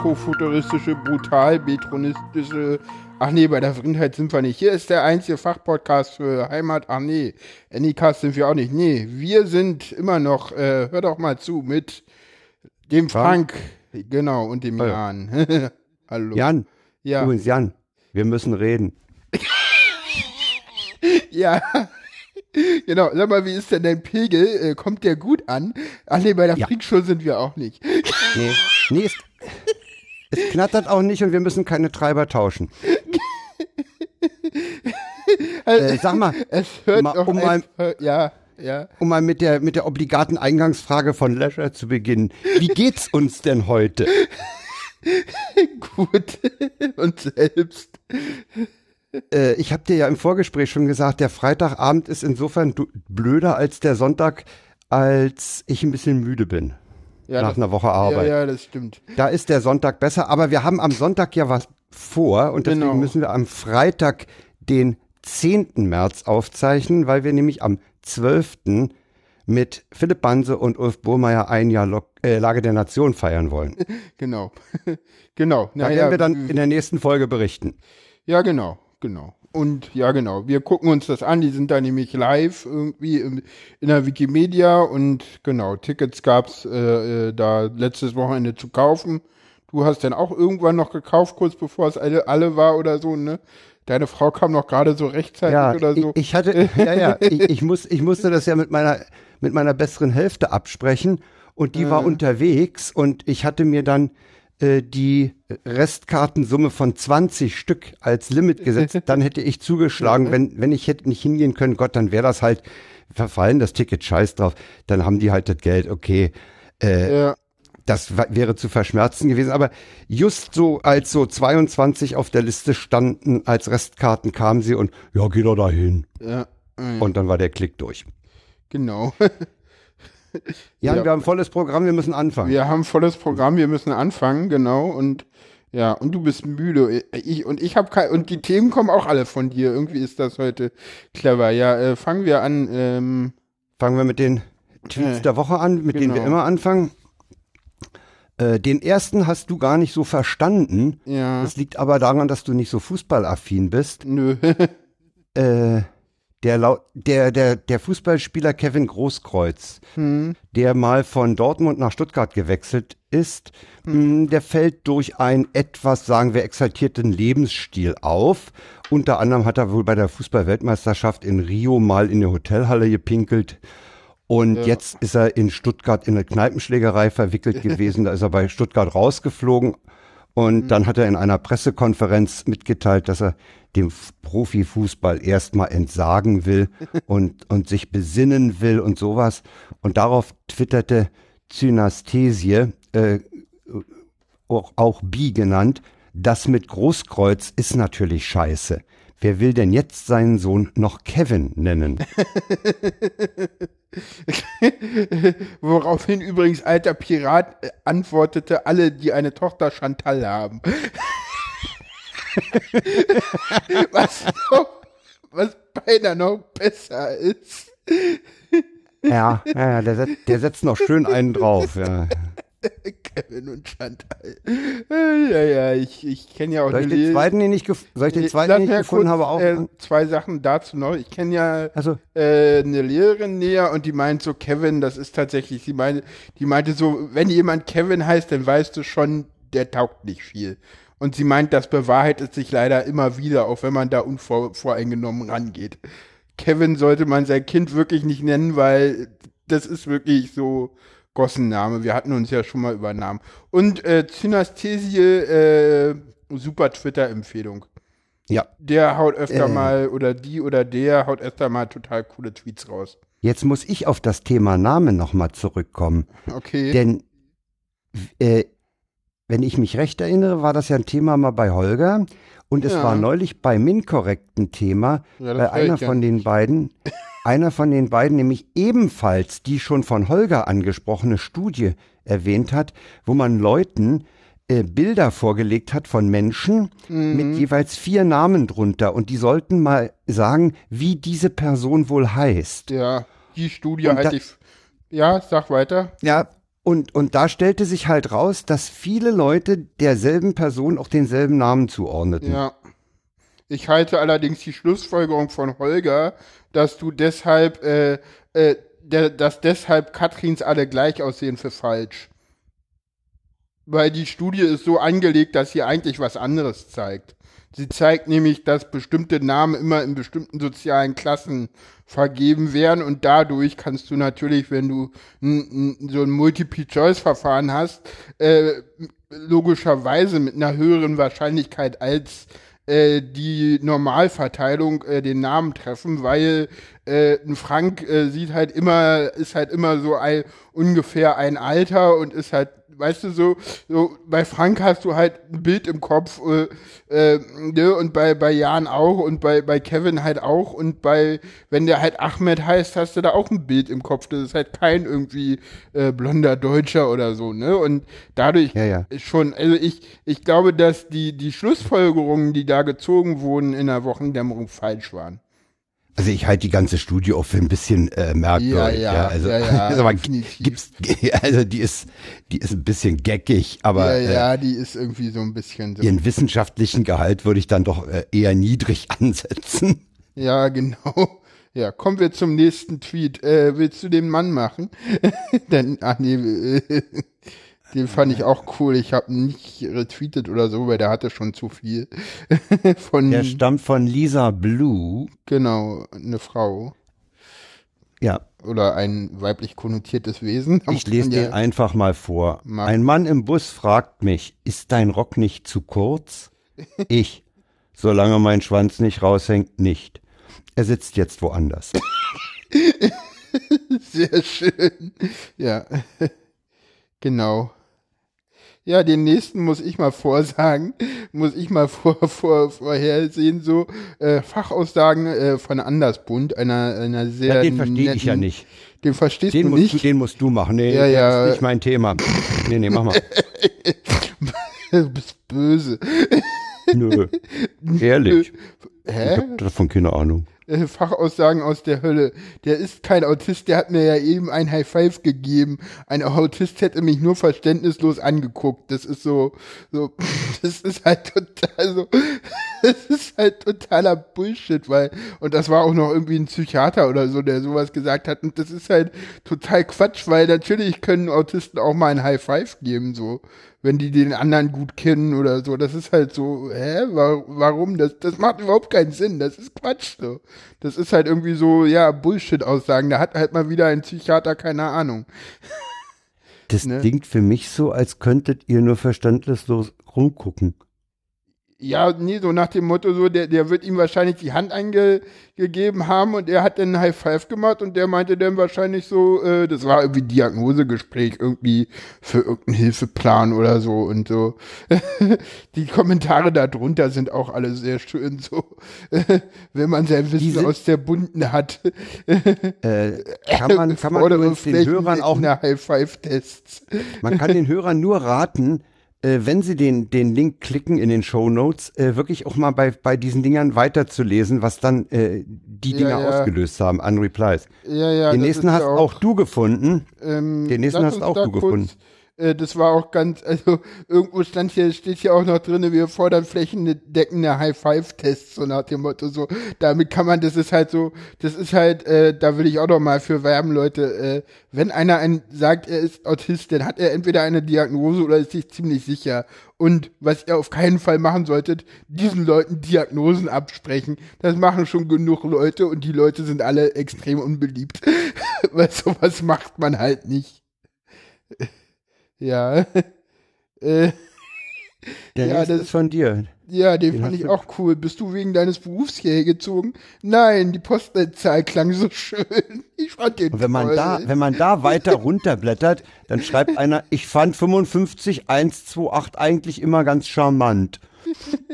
Ist retrofuturistische, brutal betronistische. Ach nee, bei der Vrindheit sind wir nicht. Hier ist der einzige Fachpodcast für Heimat. Ach nee, Anycast sind wir auch nicht. Nee, wir sind immer noch, äh, hör doch mal zu, mit dem Frank, genau, und dem Hallo. Jan. Hallo. Jan, Ja, übrigens Jan, wir müssen reden. ja. Genau, sag mal, wie ist denn dein Pegel? Äh, kommt der gut an? Ach nee, bei der Ja. Freakshow sind wir auch nicht. Nee, nee es, es knattert auch nicht und wir müssen keine Treiber tauschen. Äh, sag mal, Es hört Ma- doch um mal- ja, ja. um mal mit der, mit der obligaten Eingangsfrage von Leisure zu beginnen. Wie geht's uns denn heute? Gut. Und selbst. Äh, ich habe dir ja im Vorgespräch schon gesagt, der Freitagabend ist insofern blöder als der Sonntag, als ich ein bisschen müde bin. Ja, nach das, einer Woche ja, Arbeit. ja, das stimmt. Da ist der Sonntag besser, aber wir haben am Sonntag ja was vor und deswegen Genau. müssen wir am Freitag den 10. März aufzeichnen, weil wir nämlich am 12. mit Philipp Banse und Ulf Burmeier ein Jahr Lok äh, Lage der Nation feiern wollen. Genau. genau. Da Naja, werden wir dann in der nächsten Folge berichten. Ja, genau, genau. Und ja, genau. Wir gucken uns das an. Die sind da nämlich live irgendwie im, in der Wikimedia und genau, Tickets gab's äh, äh, da letztes Wochenende zu kaufen. Du hast dann auch irgendwann noch gekauft, kurz bevor es alle, alle war oder so, ne? Deine Frau kam noch gerade so rechtzeitig Ja, oder so. ich, ich hatte, ja, ja, ich, ich, muss, ich musste das ja mit meiner, mit meiner besseren Hälfte absprechen und die war unterwegs und ich hatte mir dann äh, die Restkartensumme von 20 Stück als Limit gesetzt. Dann hätte ich zugeschlagen, wenn, wenn ich hätte nicht hingehen können, Gott, dann wäre das halt verfallen, das Ticket, scheiß drauf. Dann haben die halt das Geld, okay. Äh, ja, das wäre zu verschmerzen gewesen. Aber just so, als so 22 auf der Liste standen, als Restkarten kamen sie und ja, geh doch dahin. ja, äh, Und dann war der Klick durch. genau. Ja, Ja. wir haben volles Programm, wir müssen anfangen. Wir haben volles Programm, wir müssen anfangen, genau. Und ja, und du bist müde. Ich, und ich habe kein, und die Themen kommen auch alle von dir. Irgendwie ist das heute clever. Ja, äh, fangen wir an. Ähm, Fangen wir mit den Tweets Äh, der Woche an, mit denen wir genau. immer anfangen. Äh, den ersten hast du gar nicht so verstanden. ja, Das liegt aber daran, dass du nicht so fußballaffin bist. nö. Äh, der, der, der, der Fußballspieler Kevin Großkreuz, hm, der mal von Dortmund nach Stuttgart gewechselt ist, mh, der fällt durch einen etwas, sagen wir, exaltierten Lebensstil auf. Unter anderem hat er wohl bei der Fußballweltmeisterschaft in Rio mal in eine Hotelhalle gepinkelt. Und Ja. jetzt ist er in Stuttgart in eine Kneipenschlägerei verwickelt gewesen. Da ist er bei Stuttgart rausgeflogen. Und dann hat er in einer Pressekonferenz mitgeteilt, dass er dem Profifußball erstmal entsagen will und, und sich besinnen will und sowas. Und darauf twitterte Zynasthesie, äh, auch, auch Bi genannt, das mit Großkreuz ist natürlich scheiße. Wer will denn jetzt seinen Sohn noch Kevin nennen? Woraufhin übrigens alter Pirat äh, antwortete, alle, die eine Tochter Chantal haben. was, noch, was beinahe noch besser ist. Ja, ja, der, setzt, der setzt noch schön einen drauf. Ja. Kevin und Chantal. Ja, ja, ich, ich kenne ja auch Soll ich den zweiten, den ich, soll ich den zweiten, den ich gefunden kurz, habe, auch? Äh, zwei Sachen dazu noch. Ich kenne ja also, äh, eine Lehrerin näher und die meint so, Kevin, das ist tatsächlich, sie meinte, die meinte so, wenn jemand Kevin heißt, dann weißt du schon, der taugt nicht viel. Und sie meint, das bewahrheitet sich leider immer wieder, auch wenn man da unvoreingenommen rangeht. Kevin sollte man sein Kind wirklich nicht nennen, weil das ist wirklich so Gossenname. Wir hatten uns ja schon mal über Namen. Und äh, Synästhesie, äh, super Twitter-Empfehlung. ja. Der haut öfter Äh. mal, oder die oder der haut öfter mal total coole Tweets raus. Jetzt muss ich auf das Thema Name nochmal zurückkommen. Okay. Denn, äh, wenn ich mich recht erinnere, war das ja ein Thema mal bei Holger. Und es Ja. war neulich bei Minkorrekt ein Thema, Ja, bei einer von den beiden, einer von den beiden nämlich ebenfalls die schon von Holger angesprochene Studie erwähnt hat, wo man Leuten äh, Bilder vorgelegt hat von Menschen Mhm. mit jeweils vier Namen drunter und die sollten mal sagen, wie diese Person wohl heißt. ja, die Studie halte ich. Ja, sag weiter. Ja, Und, und da stellte sich halt raus, dass viele Leute derselben Person auch denselben Namen zuordneten. Ja. Ich halte allerdings die Schlussfolgerung von Holger, dass du deshalb, äh, äh, der, dass deshalb Katrins alle gleich aussehen für falsch. Weil die Studie ist so angelegt, dass sie eigentlich was anderes zeigt. Sie zeigt nämlich, dass bestimmte Namen immer in bestimmten sozialen Klassen vergeben werden und dadurch kannst du natürlich, wenn du so ein Multiple-Choice-Verfahren hast, äh, logischerweise mit einer höheren Wahrscheinlichkeit als äh, die Normalverteilung äh, den Namen treffen, weil äh, ein Frank äh, sieht halt immer, ist halt immer so ein, ungefähr ein Alter und ist halt weißt du, so, so bei Frank hast du halt ein Bild im Kopf, äh, äh, ne, und bei, bei Jan auch und bei, bei Kevin halt auch und bei, wenn der halt Ahmed heißt, hast du da auch ein Bild im Kopf. Das ist halt kein irgendwie äh, blonder Deutscher oder so, ne? Und dadurch ja, ja. schon, also ich, ich glaube, dass die, die Schlussfolgerungen, die da gezogen wurden in der Wochendämmerung falsch waren. Also ich halte die ganze Studie auch für ein bisschen äh, merkwürdig. Ja, ja, ja. Also, ja, ja, also, man, gibt's, also die ist, die ist ein bisschen geckig, aber ja, ja, äh, die ist irgendwie so ein bisschen. So. Ihren wissenschaftlichen Gehalt würde ich dann doch äh, eher niedrig ansetzen. Ja, genau. Ja, kommen wir zum nächsten Tweet. Äh, willst du den Mann machen? Denn, ach nee, äh, den fand ich auch cool. Ich habe nicht retweetet oder so, weil der hatte schon zu viel. von, der stammt von Lisa Blue. Genau, eine Frau. Ja. Oder ein weiblich konnotiertes Wesen. Ich lese den einfach mal vor. Mag. Ein Mann im Bus fragt mich, ist dein Rock nicht zu kurz? ich, solange mein Schwanz nicht raushängt, nicht. Er sitzt jetzt woanders. Sehr schön. Ja. Genau. Ja, den nächsten muss ich mal vorsagen, muss ich mal vor, vor, vorhersehen, so äh, Fachaussagen äh, von Andersbund, einer, einer sehr. Ja, den verstehe ich ja nicht. Den verstehst den du musst nicht? Den musst du machen. Nee, ja, ja. das ist nicht mein Thema. Nee, nee, mach mal. du bist böse. Nö. Ehrlich. Hä? Ich hab davon keine Ahnung äh, Fachaussagen aus der Hölle. Der ist kein Autist, der hat mir ja eben ein High Five gegeben. Ein Autist hätte mich nur verständnislos angeguckt. Das ist so, so, das ist halt total so, das ist halt totaler Bullshit, weil, und das war auch noch irgendwie ein Psychiater oder so, der sowas gesagt hat. Und das ist halt total Quatsch, weil natürlich können Autisten auch mal ein High Five geben, so wenn die den anderen gut kennen oder so. Das ist halt so, hä, warum? Das, das macht überhaupt keinen Sinn. Das ist Quatsch so. Das ist halt irgendwie so, ja, Bullshit-Aussagen. Da hat halt mal wieder ein Psychiater keine Ahnung. Das ne? klingt für mich so, als könntet ihr nur verständnislos rumgucken. Ja, nee, so nach dem Motto, so, der, der wird ihm wahrscheinlich die Hand eingegeben haben und er hat dann High Five gemacht und der meinte dann wahrscheinlich so, äh, das war irgendwie Diagnosegespräch irgendwie für irgendeinen Hilfeplan oder so und so. die Kommentare darunter sind auch alle sehr schön so, wenn man sein Wissen aus der Bunden hat. äh, kann man, kann man den Hörern auch High Five Tests. Man kann den Hörern nur raten, äh, wenn Sie den, den Link klicken in den Show Notes, äh, wirklich auch mal bei, bei diesen Dingern weiterzulesen, was dann äh, die Dinger ja, ausgelöst haben an Replies. Ja, ja, den nächsten hast auch, auch, du gefunden. Ähm, den nächsten hast auch du gefunden. Äh, das war auch ganz, also irgendwo stand hier, steht hier auch noch drin, wir fordern flächendeckende High-Five-Tests, so nach dem Motto, so, damit kann man, das ist halt so, das ist halt, äh, da will ich auch noch mal für werben, Leute, äh, wenn einer ein, sagt, er ist Autist, dann hat er entweder eine Diagnose oder ist sich ziemlich sicher. Und was ihr auf keinen Fall machen solltet, diesen Leuten Diagnosen absprechen. Das machen schon genug Leute und die Leute sind alle extrem unbeliebt. Weil sowas macht man halt nicht. Ja. äh, Der ja, das ist von dir. Ja, den, den fand ich auch cool. Bist du wegen deines Berufs hierher gezogen? Nein, die Postleitzahl klang so schön. Ich fand den Und wenn man da, wenn man da weiter runterblättert, dann schreibt einer, ich fand 55128 eigentlich immer ganz charmant.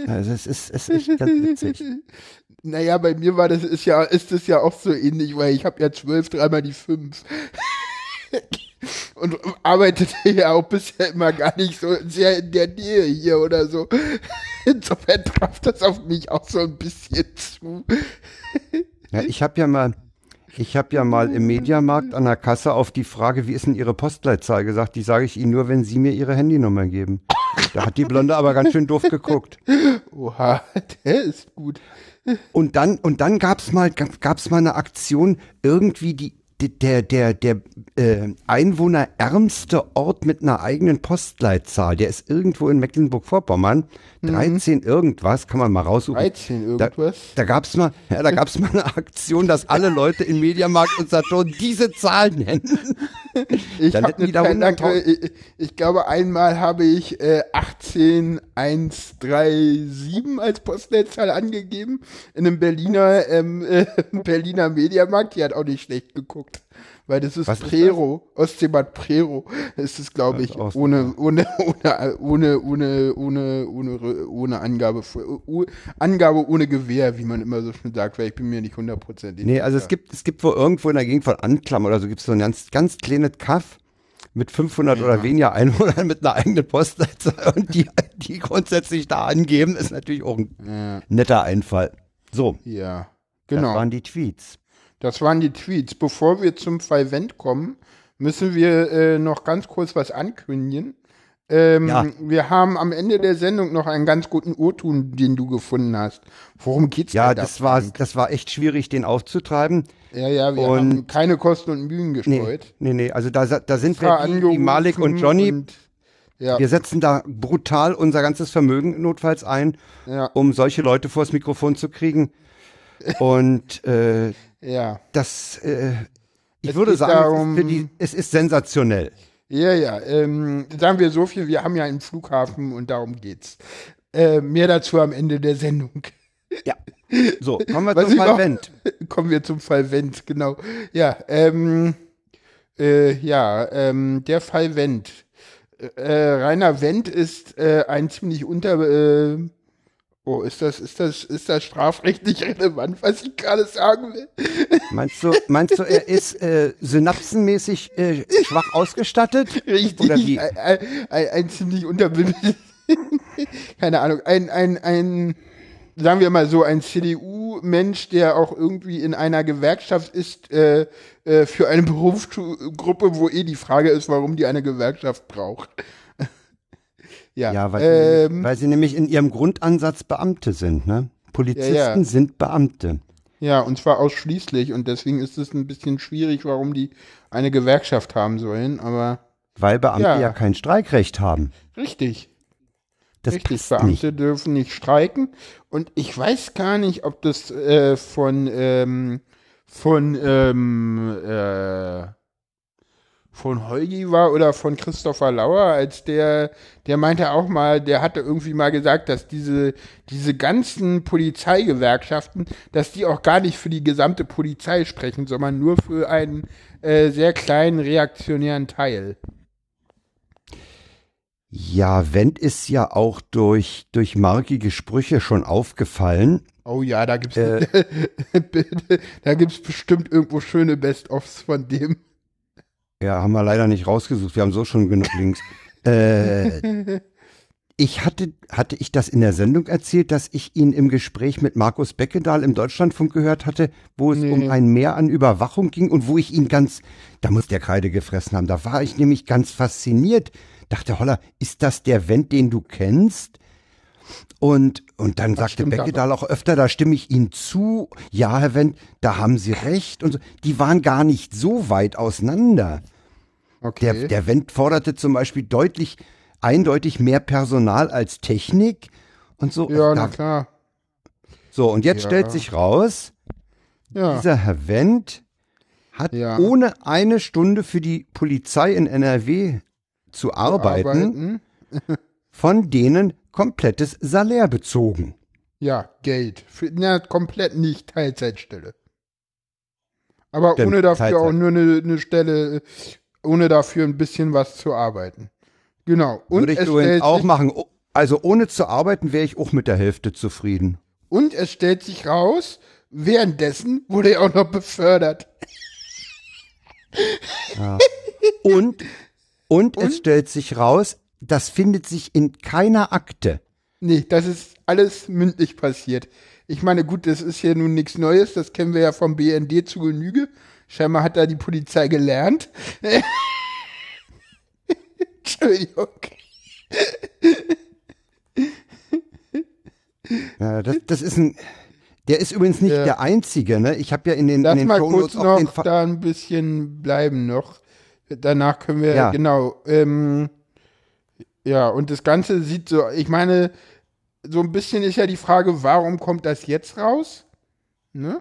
Also es ist, es ist ganz witzig. Naja, bei mir war das, ist ja, ist das ja auch so ähnlich, weil ich habe ja zwölf, dreimal die fünf und arbeitete ja auch bisher immer gar nicht so sehr in der Nähe hier oder so. Insofern traf das auf mich auch so ein bisschen zu. Ja, ich habe ja mal, Ich habe ja mal im Mediamarkt an der Kasse auf die Frage, wie ist denn Ihre Postleitzahl gesagt, die sage ich Ihnen nur, wenn Sie mir Ihre Handynummer geben. Da hat die Blonde aber ganz schön doof geguckt. Oha, der ist gut. Und dann, und dann gab's mal, gab's mal eine Aktion, irgendwie die, der, der, der äh, einwohnerärmste Ort mit einer eigenen Postleitzahl, der ist irgendwo in Mecklenburg-Vorpommern, 13 mhm. irgendwas, kann man mal raussuchen. 13 irgendwas? Da, da gab's mal, ja, da gab's mal eine Aktion, dass alle Leute in Mediamarkt und Saturn diese Zahl nennen. Ich, Dann die da Dank, ich, ich, glaube, einmal habe ich äh, 18137 als Postleitzahl angegeben in einem Berliner, ähm, äh, Berliner Mediamarkt, die hat auch nicht schlecht geguckt weil das ist Was Prero. Ostseebad Prero. Das ist, glaube ich, also ohne, ohne, ohne, ohne, ohne, ohne, ohne, ohne Angabe, oh, Angabe ohne Gewehr, wie man immer so schön sagt, weil ich bin mir nicht hundertprozentig. Nee, also es gibt, es gibt wohl irgendwo in der Gegend von Anklam oder so gibt es so ein ganz, ganz kleines Kaff mit 500 ja. oder weniger Einwohnern mit einer eigenen Postleitzahl und die, die grundsätzlich da angeben, ist natürlich auch ein ja. netter Einfall. So. Ja, genau. Das waren die Tweets. Das waren die Tweets. Bevor wir zum Fallvent kommen, müssen wir äh, noch ganz kurz was ankündigen. Ähm, ja. Wir haben am Ende der Sendung noch einen ganz guten Urtun, den du gefunden hast. Worum geht's ja, da? Ja, das war, das war echt schwierig, den aufzutreiben. Ja, ja, wir und haben keine Kosten und Mühen gestreut. Nee, nee, nee. also da, da sind wir wie Malik und Johnny. Und, ja. Wir setzen da brutal unser ganzes Vermögen notfalls ein, ja. um solche Leute vors Mikrofon zu kriegen. Und äh, ja. Das, äh, ich es würde sagen, darum, es, ist die, es, ist sensationell. Ja, ja. Ähm, sagen wir so viel, wir haben ja einen Flughafen und darum geht's. Äh, mehr dazu am Ende der Sendung. Ja. So, kommen wir Was zum Fall Wendt. Kommen wir zum Fall Wendt, genau. Ja, ähm, äh, ja, ähm, der Fall Wendt. Äh, Rainer Wendt ist äh, ein ziemlich unter, äh, Oh, ist das, ist das, ist das strafrechtlich relevant, was ich gerade sagen will? Meinst du, meinst du, er ist äh, synapsenmäßig äh, schwach ausgestattet? Richtig. Oder wie? Ein, ein, ein ziemlich unterbildetes, keine Ahnung, ein, ein, ein, sagen wir mal so, ein CDU-Mensch, der auch irgendwie in einer Gewerkschaft ist, äh, äh, für eine Berufsgruppe, wo eh die Frage ist, warum die eine Gewerkschaft braucht. Ja, ja weil, ähm, weil sie nämlich in ihrem Grundansatz Beamte sind, ne? Polizisten ja, ja. sind Beamte. Ja, und zwar ausschließlich. Und deswegen ist es ein bisschen schwierig, warum die eine Gewerkschaft haben sollen, aber. Weil Beamte ja, ja kein Streikrecht haben. Richtig. Das Richtig, Beamte nicht. dürfen nicht streiken. Und ich weiß gar nicht, ob das äh, von, ähm, von ähm, äh, von Holgi war oder von Christopher Lauer, als der, der meinte auch mal, der hatte irgendwie mal gesagt, dass diese, diese ganzen Polizeigewerkschaften, dass die auch gar nicht für die gesamte Polizei sprechen, sondern nur für einen äh, sehr kleinen reaktionären Teil. Ja, Wendt ist ja auch durch, durch markige Sprüche schon aufgefallen. Oh ja, da gibt's, äh, da gibt's bestimmt irgendwo schöne Best-ofs von dem. Ja, haben wir leider nicht rausgesucht. Wir haben so schon genug Links. äh, ich hatte, hatte ich das in der Sendung erzählt, dass ich ihn im Gespräch mit Markus Beckedahl im Deutschlandfunk gehört hatte, wo es nee. um ein Mehr an Überwachung ging und wo ich ihn ganz, da muss der Kreide gefressen haben. Da war ich nämlich ganz fasziniert. Dachte, holla, ist das der Wendt, den du kennst? Und, und dann das sagte Beckedahl auch öfter, da stimme ich Ihnen zu. Ja, Herr Wendt, da haben Sie recht. Und so. Die waren gar nicht so weit auseinander. Okay. Der, der Wendt forderte zum Beispiel deutlich, eindeutig mehr Personal als Technik und so. Ja, na klar. So, und jetzt ja. stellt sich raus, ja. dieser Herr Wendt hat ja. ohne eine Stunde für die Polizei in NRW zu arbeiten, arbeiten. von denen komplettes Salär bezogen. Ja, Geld. Für, na, komplett nicht Teilzeitstelle. Aber Stimmt, ohne dafür Teilzeit. auch nur eine, eine, Stelle, ohne dafür ein bisschen was zu arbeiten. Genau. Und Würde ich übrigens auch machen. Also ohne zu arbeiten wäre ich auch mit der Hälfte zufrieden. Und es stellt sich raus, währenddessen wurde er auch noch befördert. Ja. Und, und, und es stellt sich raus, das findet sich in keiner Akte. Nee, das ist alles mündlich passiert. Ich meine, gut, das ist ja nun nichts Neues, das kennen wir ja vom BND zu Genüge. Scheinbar hat da die Polizei gelernt. Entschuldigung. Ja, das, das ist ein. Der ist übrigens nicht Ja. der einzige, ne? Ich habe ja in den, Lass in den mal Shownotes kurz noch da ein bisschen bleiben noch. Danach können wir, Ja. genau, ähm, ja, und das Ganze sieht so, ich meine, so ein bisschen ist ja die Frage, warum kommt das jetzt raus? Ne?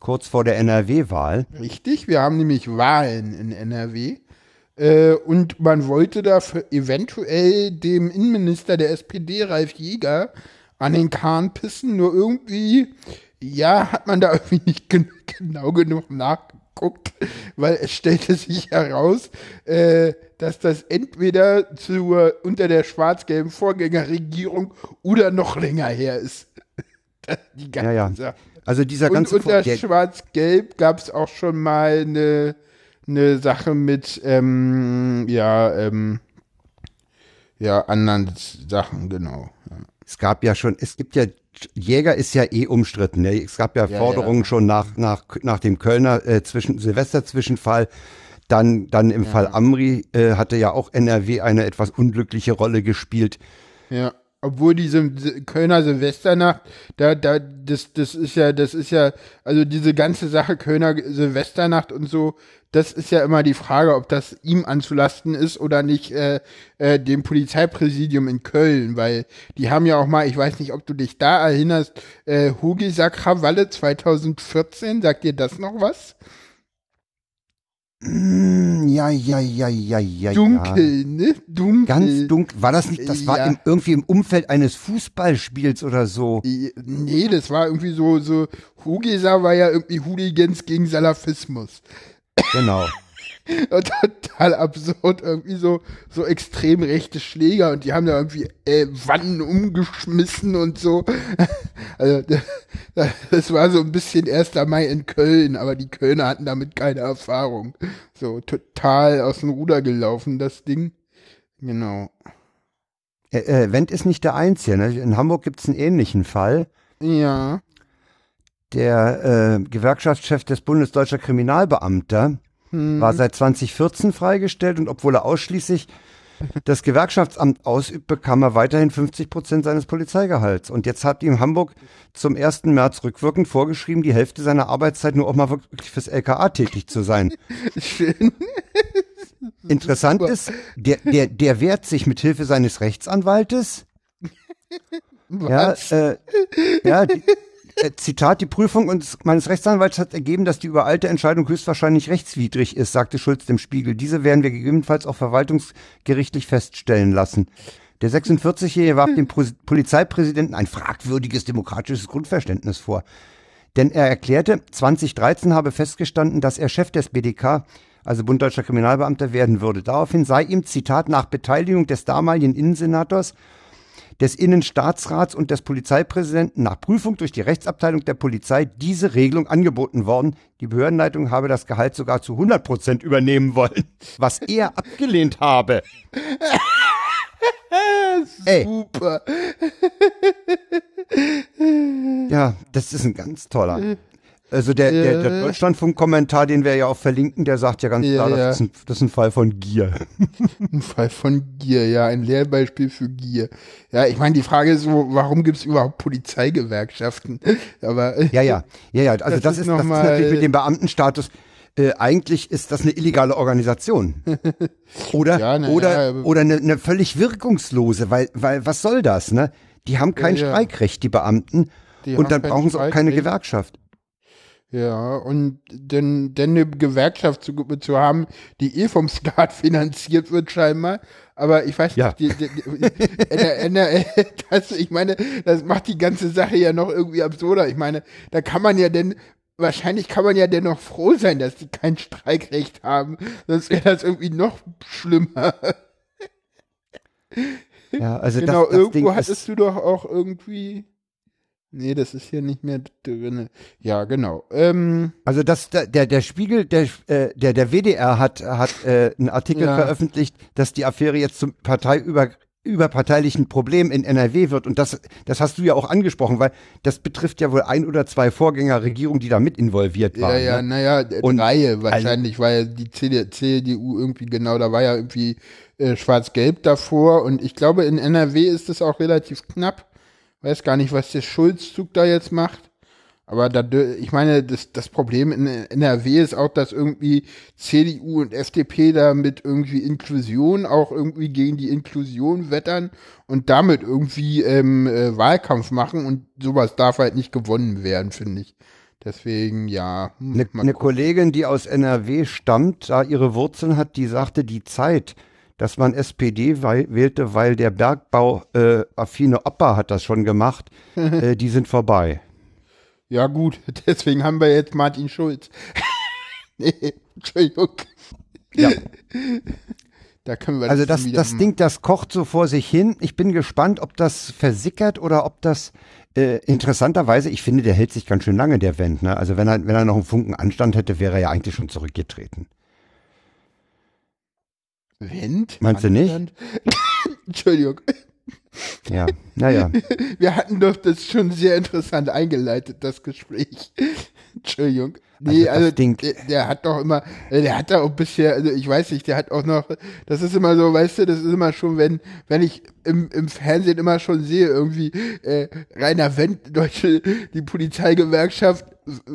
kurz vor der NRW-Wahl. Richtig, wir haben nämlich Wahlen in NRW. Äh, und man wollte dafür eventuell dem Innenminister der SPD, Ralf Jäger, an den Kahn pissen. Nur irgendwie, ja, hat man da irgendwie nicht gen genau genug nachgeguckt, weil es stellte sich heraus, äh, dass das entweder zur, unter der schwarz-gelben Vorgängerregierung oder noch länger her ist. Die ganze Ja, ja. Sache. Also dieser Und ganze unter der, Schwarz-Gelb gab es auch schon mal eine, eine Sache mit, ähm, ja, ähm, ja, anderen Sachen, genau. Ja. Es gab ja schon, es gibt ja, Jäger ist ja eh umstritten. Ne? Es gab ja Ja, Forderungen ja. schon nach, nach, nach dem Kölner äh, zwischen Silvester-Zwischenfall. Dann, dann im Fall Amri äh, hatte ja auch NRW eine etwas unglückliche Rolle gespielt. Ja, obwohl diese Kölner Silvesternacht, da, da, das, das ist ja, das ist ja, also diese ganze Sache Kölner Silvesternacht und so, das ist ja immer die Frage, ob das ihm anzulasten ist oder nicht äh, äh, dem Polizeipräsidium in Köln, weil die haben ja auch mal, ich weiß nicht, ob du dich da erinnerst, äh, Hugiser-Krawalle 2014, sagt dir das noch was? Mm, ja, ja, ja, ja, ja. Ja. Dunkel, ne? Dunkel. Ganz dunkel. War das nicht, das war Ja. im, irgendwie im Umfeld eines Fußballspiels oder so. Nee, das war irgendwie so, so, Hugeser war ja irgendwie Hooligans gegen Salafismus. Genau. Total absurd, irgendwie so, so extrem rechte Schläger und die haben da irgendwie äh, Wannen umgeschmissen und so. Also, da- das war so ein bisschen 1. Mai in Köln, aber die Kölner hatten damit keine Erfahrung. So total aus dem Ruder gelaufen, das Ding. Genau. Äh, äh, Wendt ist nicht der Einzige. Ne? In Hamburg gibt es einen ähnlichen Fall. Ja. Der äh, Gewerkschaftschef des Bundes Deutscher Kriminalbeamter Hm. war seit 2014 freigestellt und obwohl er ausschließlich das Gewerkschaftsamt ausübt, bekam er weiterhin 50 Prozent seines Polizeigehalts. Und jetzt hat ihm Hamburg zum 1. März rückwirkend vorgeschrieben, die Hälfte seiner Arbeitszeit nur auch mal wirklich fürs LKA tätig zu sein. Schön. Interessant Super. ist, der, der, der wehrt sich mit Hilfe seines Rechtsanwaltes. Ja, Was? äh, ja die, äh, Zitat, die Prüfung uns, meines Rechtsanwalts hat ergeben, dass die übereilte Entscheidung höchstwahrscheinlich rechtswidrig ist, sagte Schulz dem Spiegel. Diese werden wir gegebenenfalls auch verwaltungsgerichtlich feststellen lassen. Der 46-Jährige warf dem Pro Polizeipräsidenten ein fragwürdiges demokratisches Grundverständnis vor. Denn er erklärte, 2013 habe festgestanden, dass er Chef des BDK, also Bund Deutscher Kriminalbeamter, werden würde. Daraufhin sei ihm, Zitat, nach Beteiligung des damaligen Innensenators, des Innenstaatsrats und des Polizeipräsidenten nach Prüfung durch die Rechtsabteilung der Polizei diese Regelung angeboten worden. Die Behördenleitung habe das Gehalt sogar zu 100 Prozent übernehmen wollen, was er abgelehnt habe. Ey, Super. ja, das ist ein ganz toller. Also der, der, der Deutschlandfunk-Kommentar, den wir ja auch verlinken, der sagt ja ganz klar, ja. das, ist ein, das ist ein Fall von Gier. Ein Fall von Gier, ja, ein Lehrbeispiel für Gier. Ja, ich meine, die Frage ist so, warum gibt es überhaupt Polizeigewerkschaften? Aber äh, Ja, ja, ja, ja. Also Das das, ist das ist natürlich mit dem Beamtenstatus. Äh, eigentlich ist das eine illegale Organisation. Oder, Ja, na oder, ja, oder eine, eine völlig wirkungslose, weil, weil, was soll das, ne? Die haben kein Ja. Streikrecht, die Beamten. Die und dann brauchen sie auch keine. Gewerkschaft. Ja, und denn, denn eine Gewerkschaft zu, zu haben, die eh vom Staat finanziert wird scheinbar, aber ich weiß Ja. nicht, die, die, die, das, ich meine, das macht die ganze Sache ja noch irgendwie absurder. Ich meine, da kann man ja denn, wahrscheinlich kann man ja dennoch froh sein, dass die kein Streikrecht haben, sonst wäre das irgendwie noch schlimmer. Ja, also genau, das, das irgendwo Ding hattest du doch auch irgendwie, nee, das ist hier nicht mehr drinne. Ja, genau, ähm, also das, der, der Spiegel, der, äh, der, der WDR hat, hat äh, einen Artikel Ja. veröffentlicht, dass die Affäre jetzt zum parteiüber überparteilichen Problem in NRW wird. Und das, das hast du ja auch angesprochen, weil das betrifft ja wohl ein oder zwei Vorgängerregierungen, die da mit involviert waren. Ja, ja, ne? naja, und Reihe wahrscheinlich, also, weil die CDU irgendwie genau, da war ja irgendwie äh, schwarz-gelb davor und ich glaube, in NRW ist es auch relativ knapp. Weiß gar nicht, was der Schulzzug da jetzt macht. Aber da, ich meine, das, das Problem in NRW ist auch, dass irgendwie CDU und FDP da mit irgendwie Inklusion auch irgendwie gegen die Inklusion wettern und damit irgendwie ähm, äh, Wahlkampf machen und sowas darf halt nicht gewonnen werden, finde ich. Deswegen, ja. Hm, eine, eine Kollegin, die aus NRW stammt, da ihre Wurzeln hat, die sagte, die Zeit, dass man SPD wählte, weil der Bergbau äh, affine Opa hat das schon gemacht, äh, die sind vorbei. Ja, gut, deswegen haben wir jetzt Martin Schulz. nee, Entschuldigung. Ja. Da können wir also das, das, das Ding, das kocht so vor sich hin. Ich bin gespannt, ob das versickert oder ob das äh, interessanterweise, ich finde, der hält sich ganz schön lange, der Wendt. Ne? Also wenn er, wenn er noch einen Funken Anstand hätte, wäre er ja eigentlich schon zurückgetreten. Wendt? Meinst du nicht? Entschuldigung. Ja, naja. Wir hatten doch das schon sehr interessant eingeleitet, das Gespräch. Entschuldigung. Nee, also, also der, der, hat doch immer, äh, der hat da auch bisher, also ich weiß nicht, der hat auch noch, das ist immer so, weißt du, das ist immer schon, wenn, wenn ich im, im Fernsehen immer schon sehe, irgendwie äh, Rainer Wendt, Deutsche, die Polizeigewerkschaft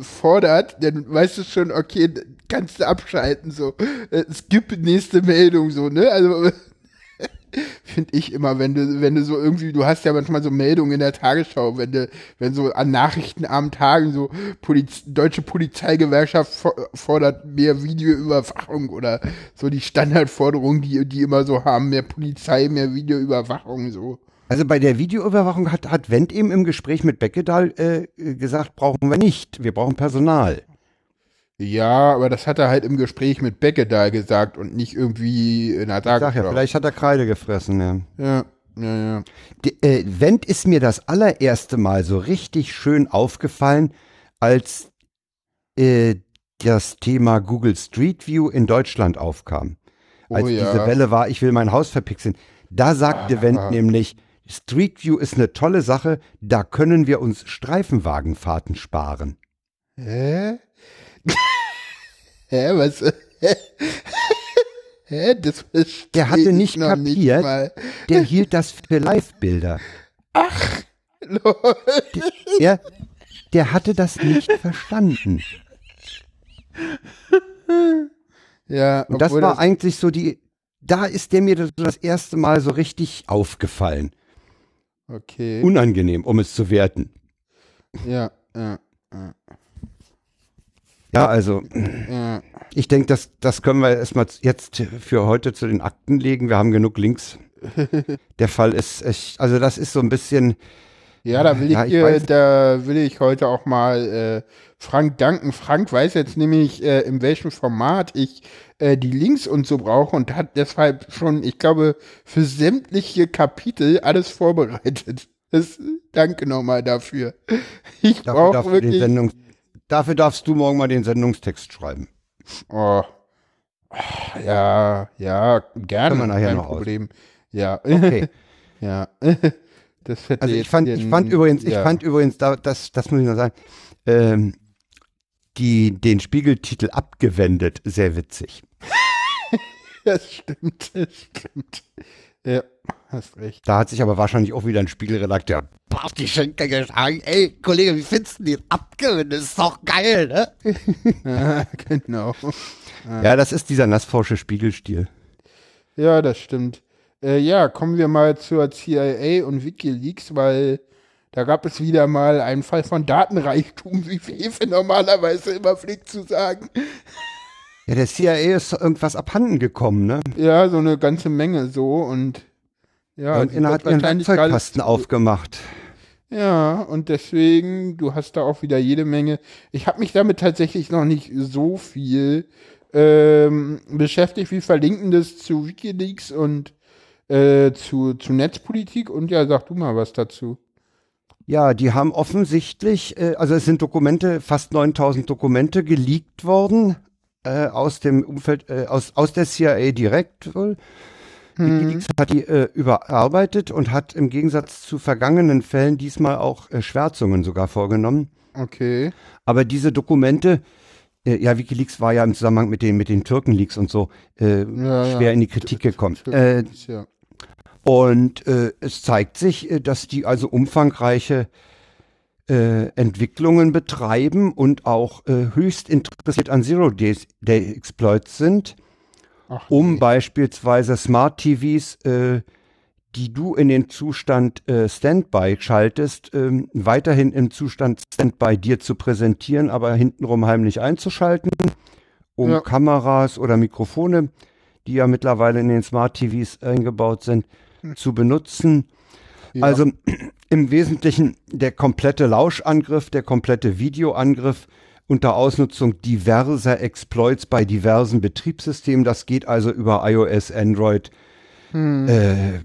fordert, dann weißt du schon, okay, kannst du abschalten, so. Äh, es gibt nächste Meldung, so, ne? Also finde ich immer, wenn du, wenn du so irgendwie, du hast ja manchmal so Meldungen in der Tagesschau, wenn du, wenn so an nachrichtenarmen Tagen so Poliz deutsche Polizeigewerkschaft fordert mehr Videoüberwachung oder so die Standardforderungen, die, die immer so haben, mehr Polizei, mehr Videoüberwachung, so. Also bei der Videoüberwachung hat, hat Wendt eben im Gespräch mit Beckedahl äh, gesagt, brauchen wir nicht, wir brauchen Personal. Ja, aber das hat er halt im Gespräch mit Beckedahl gesagt und nicht irgendwie in der Tagesschau. ja, vielleicht hat er Kreide gefressen, ja. Ja, ja, ja. Die, äh, Wendt ist mir das allererste Mal so richtig schön aufgefallen, als äh, das Thema Google Street View in Deutschland aufkam. Oh, als ja. diese Welle war, ich will mein Haus verpixeln. Da sagte ah, Wendt nämlich, Street View ist eine tolle Sache, da können wir uns Streifenwagenfahrten sparen. Hä? Hä, was? Hä, das Der hatte nicht kapiert, nicht der hielt das für Live-Bilder. Ach, lol. Der, der hatte das nicht verstanden. Ja, und das war das eigentlich so die, da ist der mir das, das erste Mal so richtig aufgefallen. Okay. Unangenehm, um es zu werten. Ja, ja, ja. Ja, also ich denke, das, das können wir erstmal jetzt für heute zu den Akten legen. Wir haben genug Links. Der Fall ist echt, also das ist so ein bisschen. Ja, da will ich, ja, ich hier, da will ich heute auch mal äh, Frank danken. Frank weiß jetzt nämlich, äh, in welchem Format ich äh, die Links und so brauche und hat deshalb schon, ich glaube, für sämtliche Kapitel alles vorbereitet. Das, danke nochmal dafür. Ich brauche wirklich. Dafür darfst du morgen mal den Sendungstext schreiben. Oh. Ja, ja, gerne. Können wir nachher noch Problem. Aus. Ja. Okay. ja. Das hätte also ich fand, ich fand übrigens, ja. ich fand übrigens, da, das, das muss ich noch sagen, ähm, die, den Spiegeltitel abgewendet, sehr witzig. das stimmt, das stimmt. Ja, hast recht. Da hat sich aber wahrscheinlich auch wieder ein Spiegelredakteur auf die Schenker geschlagen. Ey, Kollege, wie findest du den abgewinnen? Das ist doch geil, ne? ja, genau. Ja, das ist dieser nassforsche Spiegelstil. Ja, das stimmt. Äh, ja, kommen wir mal zur CIA und Wikileaks, weil da gab es wieder mal einen Fall von Datenreichtum, wie Fefe normalerweise immer pflegt zu sagen. Ja, der CIA ist irgendwas abhanden gekommen, ne? Ja, so eine ganze Menge so und ja, und er hat ihren Werkzeugkasten aufgemacht. Ja, und deswegen, du hast da auch wieder jede Menge. Ich habe mich damit tatsächlich noch nicht so viel ähm, beschäftigt. Wir verlinken das zu Wikileaks und äh, zu, zu Netzpolitik. Und ja, sag du mal was dazu. Ja, die haben offensichtlich, äh, also es sind Dokumente, fast 9000 Dokumente geleakt worden äh, aus dem Umfeld, äh, aus, aus der CIA direkt wohl. Wikileaks hat die äh, überarbeitet und hat im Gegensatz zu vergangenen Fällen diesmal auch äh, Schwärzungen sogar vorgenommen. Okay. Aber diese Dokumente, äh, ja, Wikileaks war ja im Zusammenhang mit den, mit den Türkenleaks und so äh, Ja, ja. schwer in die Kritik gekommen. Äh, ja. und äh, es zeigt sich, dass die also umfangreiche Entwicklungen betreiben und auch höchst interessiert an Zero-Day-Exploits sind, Ach, um nee. beispielsweise Smart TVs, äh, die du in den Zustand äh, Standby schaltest, ähm, weiterhin im Zustand Standby dir zu präsentieren, aber hintenrum heimlich einzuschalten, um Ja. Kameras oder Mikrofone, die ja mittlerweile in den Smart TVs eingebaut sind, zu benutzen. Ja. Also im Wesentlichen der komplette Lauschangriff, der komplette Videoangriff unter Ausnutzung diverser Exploits bei diversen Betriebssystemen. Das geht also über iOS, Android, Hm. äh,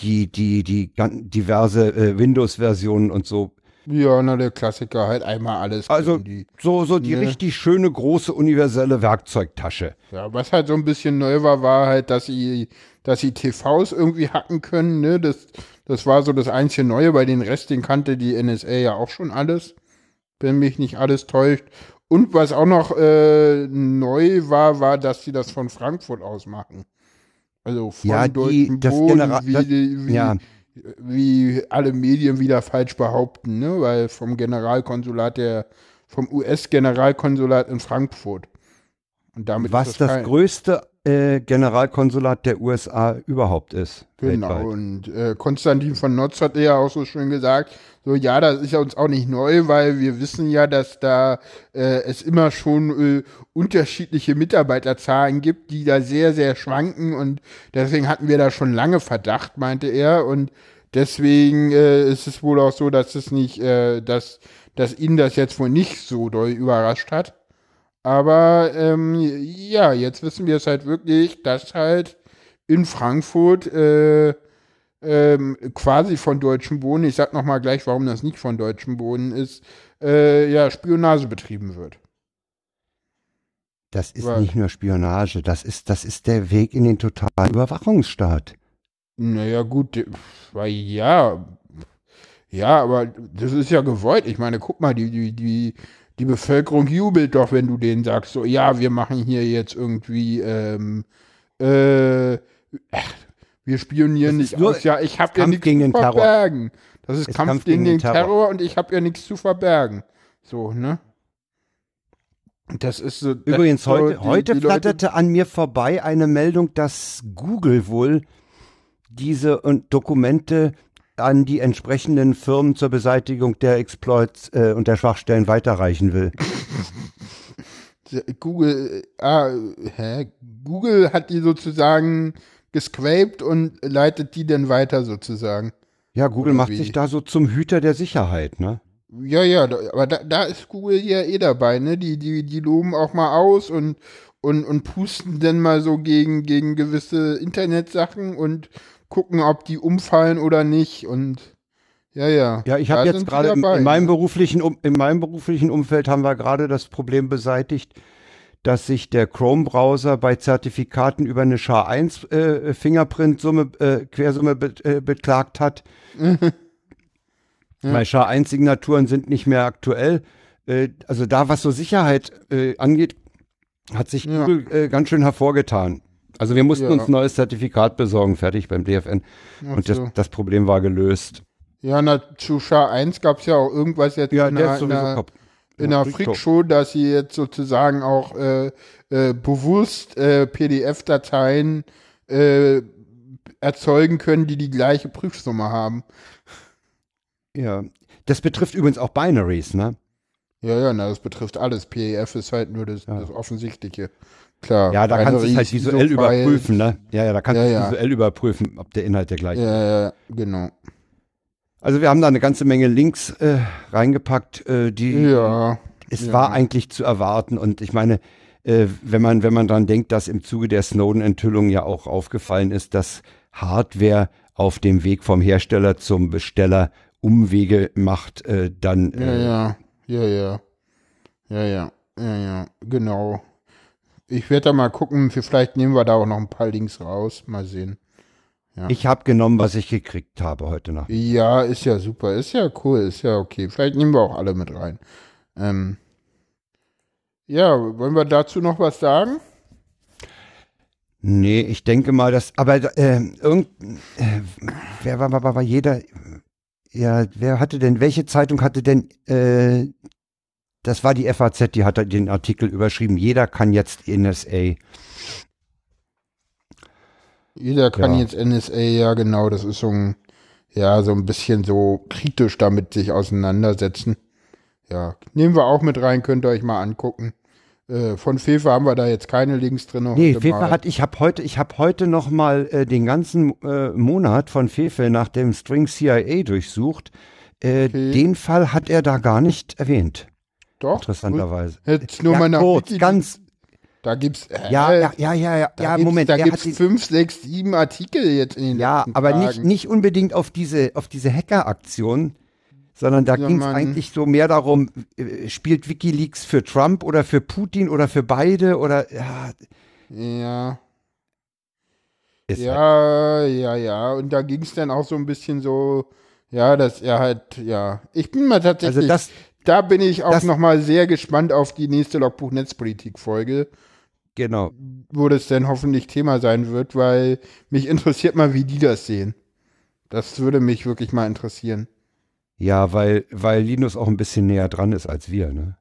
die, die, die diverse äh, Windows-Versionen und so. Ja, na, der Klassiker halt einmal alles. Also die, so, so die Ne. richtig schöne, große, universelle Werkzeugtasche. ja, was halt so ein bisschen neu war, war halt, dass sie, dass sie TVs irgendwie hacken können, ne, das, das war so das einzige Neue, bei den Rest, den kannte die NSA ja auch schon alles, wenn mich nicht alles täuscht. Und was auch noch äh, neu war, war, dass sie das von Frankfurt aus machen. Also von Ja, die- deutschen das Boden, Genera- wie, das- wie, ja. wie alle Medien wieder falsch behaupten, ne? Weil vom Generalkonsulat der, vom US-Generalkonsulat in Frankfurt. Und damit Was ist das kein- größte äh, Generalkonsulat der USA überhaupt ist. Genau, weltweit. und äh, Konstantin von Notz hat ja auch so schön gesagt, so ja, das ist ja uns auch nicht neu, weil wir wissen ja, dass da äh, es immer schon äh, unterschiedliche Mitarbeiterzahlen gibt, die da sehr, sehr schwanken und deswegen hatten wir da schon lange Verdacht, meinte er und deswegen äh, ist es wohl auch so, dass es nicht, äh, dass, dass ihn das jetzt wohl nicht so doll überrascht hat. Aber ähm, ja, jetzt wissen wir es halt wirklich, dass halt in Frankfurt äh, ähm, quasi von deutschem Boden, ich sag noch mal gleich, warum das nicht von deutschem Boden ist, äh, ja, Spionage betrieben wird. Das ist Weil- nicht nur Spionage, das ist, das ist der Weg in den totalen Überwachungsstaat. Naja, gut, ja, ja, aber das ist ja gewollt. Ich meine, guck mal, die, die, die, die Bevölkerung jubelt doch, wenn du denen sagst, so, ja, wir machen hier jetzt irgendwie, ähm, äh, ach, wir spionieren nicht nur aus. Ja, ich habe ja Kampf nichts gegen zu den Terror. verbergen. Das ist Ist Kampf, gegen den Terror. und ich habe ja nichts zu verbergen. So, ne? Das ist so. Übrigens, so, heute, die- heute die Leute- flatterte an mir vorbei eine Meldung, dass Google wohl diese und Dokumente an die entsprechenden Firmen zur Beseitigung der Exploits äh, und der Schwachstellen weiterreichen will. Google, äh, ah, hä? Google hat die sozusagen gescraped und leitet die dann weiter sozusagen. Ja, Google Oder macht wie? sich da so zum Hüter der Sicherheit, ne? Ja, ja, da, aber da, da ist Google ja eh dabei, ne? Die, die, die loben auch mal aus und, und, und pusten dann mal so gegen, gegen gewisse Internetsachen und gucken, ob die umfallen oder nicht und ja, ja. Ja, ich habe jetzt gerade in, in meinem ne? beruflichen um, in meinem beruflichen Umfeld haben wir gerade das Problem beseitigt, dass sich der Chrome Browser bei Zertifikaten über eine SHA-1 äh, Fingerprint-Summe äh, Quersumme be äh, beklagt hat. Weil SHA-1 sind nicht mehr aktuell. Äh, also da, was so Sicherheit äh, angeht, hat sich Ja. Google äh, ganz schön hervorgetan. Also wir mussten Ja. uns ein neues Zertifikat besorgen, fertig beim DFN. Ach Und das, so. das Problem war gelöst. Ja, na, zu SHA 1 gab es ja auch irgendwas jetzt Ja, in der ist in Show. Freakshow, dass sie jetzt sozusagen auch äh, äh, bewusst äh, PDF-Dateien äh, erzeugen können, die die gleiche Prüfsumme haben. Ja, das betrifft übrigens auch Binaries, ne? Ja, ja, na, das betrifft alles. PEF ist halt nur das, Ja. das Offensichtliche. Klar. Ja, da kannst du es halt visuell überprüfen, ne? Ja, ja, da kannst Ja, du ja. visuell überprüfen, ob der Inhalt der gleiche ist. Ja, ja, genau. Also wir haben da eine ganze Menge Links äh, reingepackt, äh, die Ja. es ja. war eigentlich zu erwarten und ich meine, äh, wenn man wenn man dran denkt, dass im Zuge der Snowden-Enthüllung ja auch aufgefallen ist, dass Hardware auf dem Weg vom Hersteller zum Besteller Umwege macht, äh, dann äh, ja, ja, ja. Ja, ja, ja, ja, genau. Ich werde da mal gucken, vielleicht nehmen wir da auch noch ein paar Links raus. Mal sehen. Ja. Ich habe genommen, was ich gekriegt habe heute Nacht. Ja, ist ja super, ist ja cool, ist ja okay. Vielleicht nehmen wir auch alle mit rein. Ähm, ja, wollen wir dazu noch was sagen? Nee, ich denke mal, dass, aber äh, irgend, äh, wer war, war, war, war jeder, ja, wer hatte denn, welche Zeitung hatte denn, äh, das war die FAZ, die hat den Artikel überschrieben, jeder kann jetzt NSA. Jeder kann Ja. jetzt NSA, ja genau, das ist so ein, ja, so ein bisschen so kritisch damit sich auseinandersetzen. Ja, nehmen wir auch mit rein, könnt ihr euch mal angucken. Äh, von Fefe haben wir da jetzt keine Links drin. Nee, mal. hat, ich habe heute, ich habe heute noch mal äh, den ganzen äh, Monat von Fefe nach dem String CIA durchsucht. Äh, Okay. Den Fall hat er da gar nicht erwähnt, Doch, interessanterweise. Jetzt nur ja, mal nach kurz, Wiki- ganz, Da gibt's, äh, ja, ja, ja, ja, ja, ja gibt's, Moment, da gibt's fünf, sechs, sieben Artikel jetzt in den Ja, aber Tagen. nicht, nicht unbedingt auf diese, auf diese Hacker-Aktion, sondern da Ja, ging es eigentlich so mehr darum, äh, spielt Wikileaks für Trump oder für Putin oder für beide oder ja, Ja, ist halt, ja, ja, ja. Und da ging es dann auch so ein bisschen so, ja, dass er halt, ja. Ich bin mal tatsächlich, also das da bin ich auch das- noch mal sehr gespannt auf die nächste Logbuch Netzpolitik-Folge, genau. wo das dann hoffentlich Thema sein wird, weil mich interessiert mal, wie die das sehen. Das würde mich wirklich mal interessieren. Ja, weil weil Linus auch ein bisschen näher dran ist als wir, ne?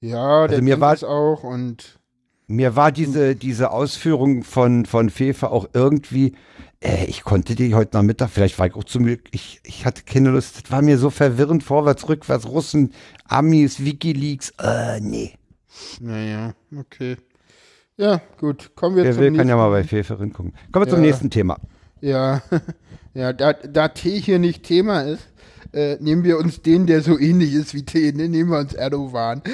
Ja, der Also mir kennt war- das auch und Mir war diese diese Ausführung von von Fefe auch irgendwie äh, ich konnte die heute Nachmittag, vielleicht war ich auch zu müde, ich, ich hatte keine Lust, das war mir so verwirrend, vorwärts, rückwärts, Russen, Amis, Wikileaks, äh, nee. naja, okay. Ja, gut, kommen wir Wer zum will, kann nächsten. ja mal bei Fefe ringucken. Kommen wir zum Ja. nächsten Thema. Ja, ja, da, da Tee hier nicht Thema ist, äh, nehmen wir uns den, der so ähnlich ist wie Tee, ne? nehmen wir uns Erdogan.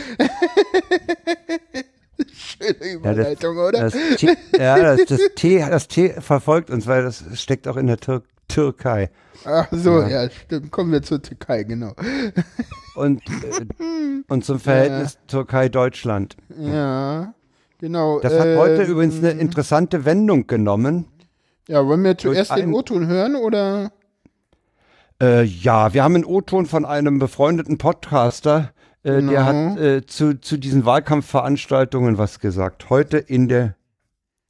Schöne Überleitung, oder? Das T, ja, das, das, T, das T verfolgt uns, weil das steckt auch in der Tür Türkei. Ach so, Ja. ja. stimmt. Kommen wir zur Türkei, genau. Und, äh, und zum Verhältnis Türkei-Deutschland. Ja, genau. Das hat heute ähm, übrigens eine interessante Wendung genommen. Ja, wollen wir zuerst den O-Ton hören, oder? Äh, ja, wir haben einen O-Ton von einem befreundeten Podcaster, äh, Genau. der hat äh, zu, zu diesen Wahlkampfveranstaltungen was gesagt. Heute in der In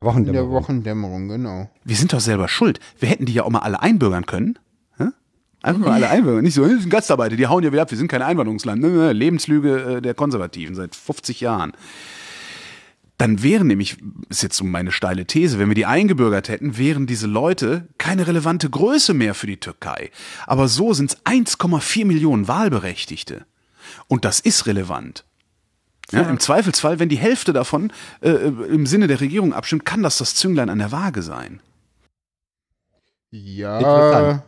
der Wochendämmerung. Wochendämmerung, genau. Wir sind doch selber schuld. Wir hätten die ja auch mal alle einbürgern können. Hä? Einfach mal alle einbürgern. Nicht so, das sind Gastarbeiter, die hauen ja wieder ab, wir sind kein Einwanderungsland. Ne? Lebenslüge äh, der Konservativen seit 50 Jahren. Dann wären nämlich, ist jetzt so meine steile These, wenn wir die eingebürgert hätten, wären diese Leute keine relevante Größe mehr für die Türkei. Aber so sind es 1,4 Millionen Wahlberechtigte. Und das ist relevant. Ja, Im Zweifelsfall, wenn die Hälfte davon äh, im Sinne der Regierung abstimmt, kann das das Zünglein an der Waage sein. Ja, Interessant.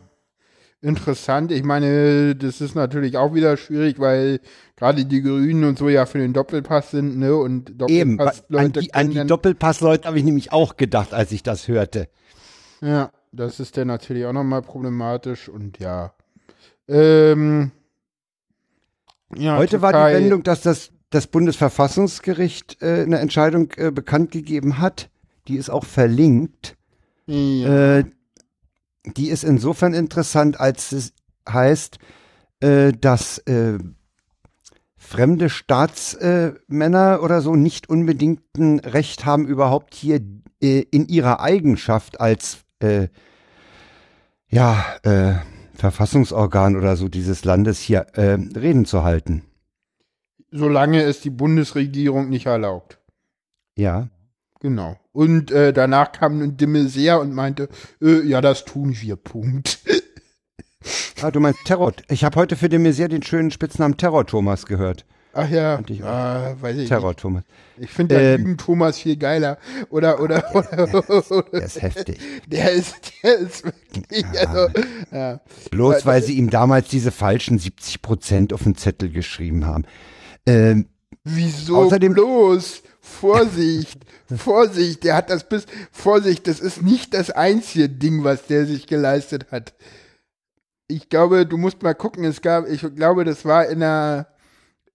interessant. Ich meine, das ist natürlich auch wieder schwierig, weil gerade die Grünen und so ja für den Doppelpass sind, ne? Und Eben, an Doppelpassleute die, an die Doppelpassleute habe ich nämlich auch gedacht, als ich das hörte. Ja, das ist dann natürlich auch nochmal problematisch und ja. Ähm, ja Heute war Türkei- die Wendung, dass das, das Bundesverfassungsgericht äh, eine Entscheidung äh, bekannt gegeben hat. Die ist auch verlinkt. Ja, Äh, die ist insofern interessant, als es heißt, äh, dass äh, fremde Staatsmänner oder so nicht unbedingt ein Recht haben, überhaupt hier äh, in ihrer Eigenschaft als äh, ja, äh, Verfassungsorgan oder so dieses Landes hier äh, Reden zu halten. solange es die Bundesregierung nicht erlaubt. Ja. Genau. Und äh, danach kam ein Dimme sehr und meinte, äh, ja, das tun wir, Punkt. Ah, du meinst Terror. Ich habe heute für den den schönen Spitznamen Terror Thomas gehört. Ach ja, Fand ich auch. ah, weiß ich Terror nicht. Thomas. Ich finde Ähm, Lügen Thomas viel geiler. Oder, oder, oder, oder Der ist heftig. der ist, der ist wirklich, also, ja. Bloß weil sie ihm damals diese falschen 70 Prozent auf den Zettel geschrieben haben. Ähm, Wieso Außerdem- bloß? Vorsicht, Vorsicht, der hat das bis, Vorsicht, das ist nicht das einzige Ding, was der sich geleistet hat. Ich glaube, du musst mal gucken, es gab, ich glaube, das war in der,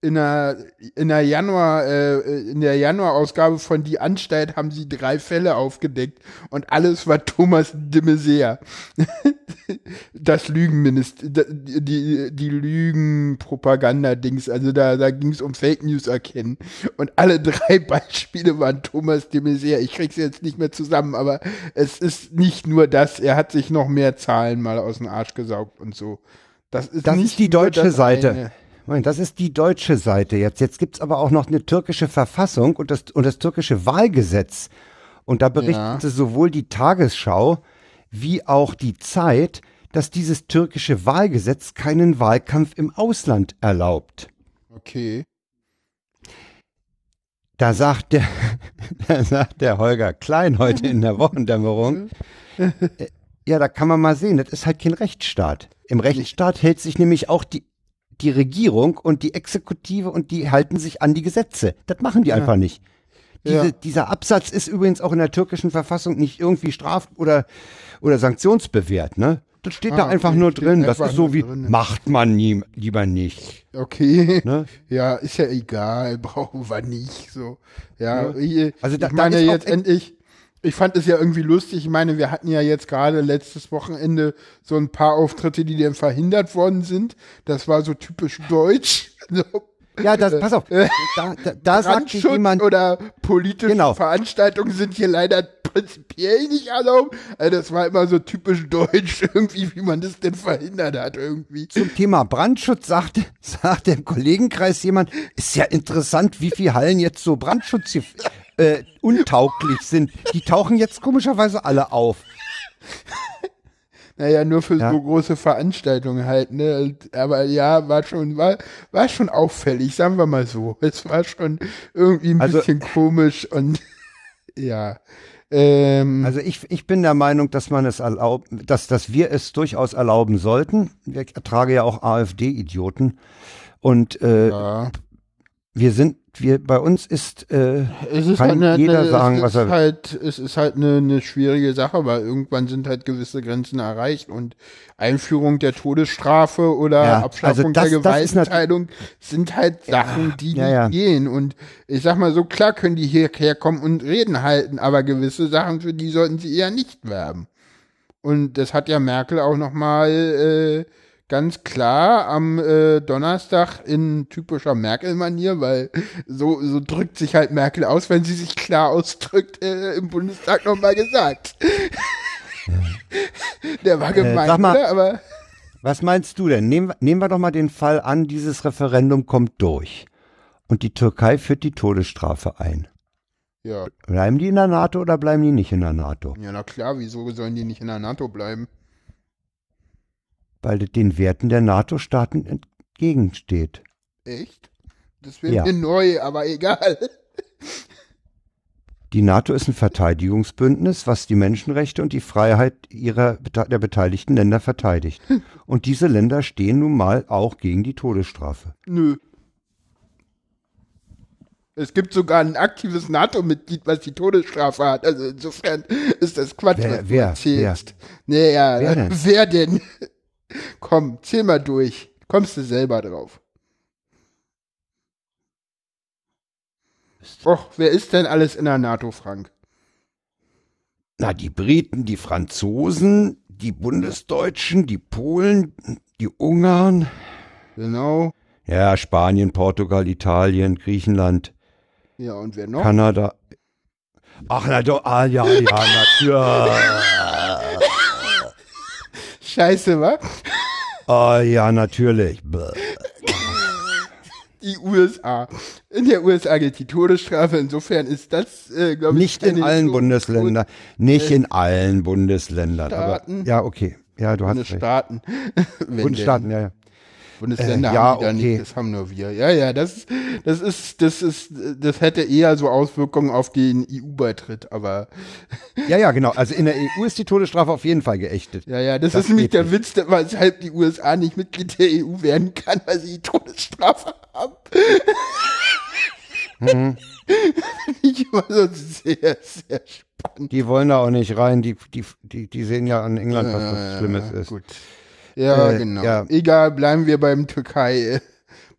in der, in der Januar, äh, in der Januarausgabe von Die Anstalt haben sie drei Fälle aufgedeckt und alles war Thomas de Maizière. das Lügenminister, die, die, Lügenpropaganda-Dings, also da, da ging es um Fake News erkennen. Und alle drei Beispiele waren Thomas de Maizière. Ich krieg's jetzt nicht mehr zusammen, aber es ist nicht nur das, er hat sich noch mehr Zahlen mal aus dem Arsch gesaugt und so. Das ist, Das nicht ist die deutsche Seite. eine. Moment, das ist die deutsche Seite jetzt. Jetzt gibt's aber auch noch eine türkische Verfassung und das, und das türkische Wahlgesetz. Und da berichtete Ja. sowohl die Tagesschau wie auch die Zeit, dass dieses türkische Wahlgesetz keinen Wahlkampf im Ausland erlaubt. Okay. Da sagt der, da sagt der Holger Klein heute in der Wochendämmerung, äh, ja, da kann man mal sehen, das ist halt kein Rechtsstaat. Im Rechtsstaat hält sich nämlich auch die, die Regierung und die Exekutive und die halten sich an die Gesetze. Das machen die einfach nicht. Diese, Ja. Dieser Absatz ist übrigens auch in der türkischen Verfassung nicht irgendwie straf- oder, oder sanktionsbewehrt, ne? Das steht da Ah, einfach okay, nur drin. Das ist so wie, drin. macht man nie, lieber nicht. Okay. Ne? Ja, ist ja egal, brauchen wir nicht so. Ja, Ja. ich, Also da- ich da meine auch jetzt endlich, ich fand es ja irgendwie lustig. Ich meine, wir hatten ja jetzt gerade letztes Wochenende so ein paar Auftritte, die dann verhindert worden sind. Das war so typisch deutsch. Ja, das, pass auf. Da, da, da sagt jemand, oder politische Genau. Veranstaltungen sind hier leider prinzipiell nicht erlaubt. Also das war immer so typisch deutsch irgendwie, wie man das denn verhindert hat irgendwie. Zum Thema Brandschutz sagt, sagt im Kollegenkreis jemand, ist ja interessant, wie viele Hallen jetzt so Brandschutz äh, untauglich sind. Die tauchen jetzt komischerweise alle auf. Naja, nur für Ja. so große Veranstaltungen halt, ne? Aber ja, war schon, war, war schon auffällig, sagen wir mal so. Es war schon irgendwie ein Also- bisschen komisch und ja. Ähm, Also ich, ich bin der Meinung, dass man es erlaubt, dass, dass wir es durchaus erlauben sollten. Ich ertrage ja auch AfD-Idioten. Und äh, ja. wir sind, wir, bei uns ist, äh, Es ist kann halt eine, jeder eine, sagen, es was ist er halt, es ist halt eine, eine schwierige Sache, weil irgendwann sind halt gewisse Grenzen erreicht und Einführung der Todesstrafe oder Ja, Abschaffung also das- der Gewaltenteilung sind halt Sachen, die ja, nicht ja. gehen. Und ich sag mal so, klar können die hierher kommen und Reden halten, aber gewisse Sachen, für die sollten sie eher nicht werben. Und das hat ja Merkel auch nochmal äh, ganz klar am äh, Donnerstag in typischer Merkel-Manier, weil so, so drückt sich halt Merkel aus, wenn sie sich klar ausdrückt, äh, im Bundestag nochmal gesagt. Der war gemein, Äh, mal- oder? Aber Was meinst du denn? Nehmen, wir- nehmen wir doch mal den Fall an, dieses Referendum kommt durch und die Türkei führt die Todesstrafe ein. ja. Bleiben die in der NATO oder bleiben die nicht in der NATO? ja, na klar, wieso sollen die nicht in der NATO bleiben? Weil das den Werten der NATO-Staaten entgegensteht. Echt? Das wäre Ja. mir neu, aber egal. Die NATO ist ein Verteidigungsbündnis, was die Menschenrechte und die Freiheit ihrer, der beteiligten Länder verteidigt. Und diese Länder stehen nun mal auch gegen die Todesstrafe. Nö. Es gibt sogar ein aktives NATO-Mitglied, was die Todesstrafe hat. Also insofern ist das Quatsch, Wer- was du wer? erzählst. Naja, Wer denn? wer denn? Komm, zähl mal durch. Kommst du selber drauf. Och, wer ist denn alles in der NATO, Frank? Na, die Briten, die Franzosen, die Bundesdeutschen, die Polen, die Ungarn, Genau. ja, Spanien, Portugal, Italien, Griechenland, Ja, und wer noch? Kanada. Ach, na doch, ah, ja, ja, natürlich. Scheiße, wa? Ah, ja, natürlich. Die USA. In der USA gilt die Todesstrafe. Insofern ist das, äh, glaube ich, Nicht in allen so- Bundesländern. Nicht in allen Bundesländern. Aber, Staaten. ja, okay. Ja, du hast recht. Bundesstaaten. Ja, ja. Bundesländer Äh, ja, haben die da okay. nicht, das haben nur wir. Ja, ja, das, das ist, das ist, das hätte eher so Auswirkungen auf den EU-Beitritt, aber Ja, ja, genau. Also in der EU ist die Todesstrafe auf jeden Fall geächtet. ja, ja, das, Das ist nämlich der nicht. Witz, weshalb die USA nicht Mitglied der EU werden kann, weil sie die Todesstrafe haben. Mhm. Ich immer so sehr, sehr spannend. Die wollen da auch nicht rein. Die, die, die, die sehen ja an England, was das Schlimmes ist. Gut. Ja, Äh, genau. ja. Egal, bleiben wir beim Türkei.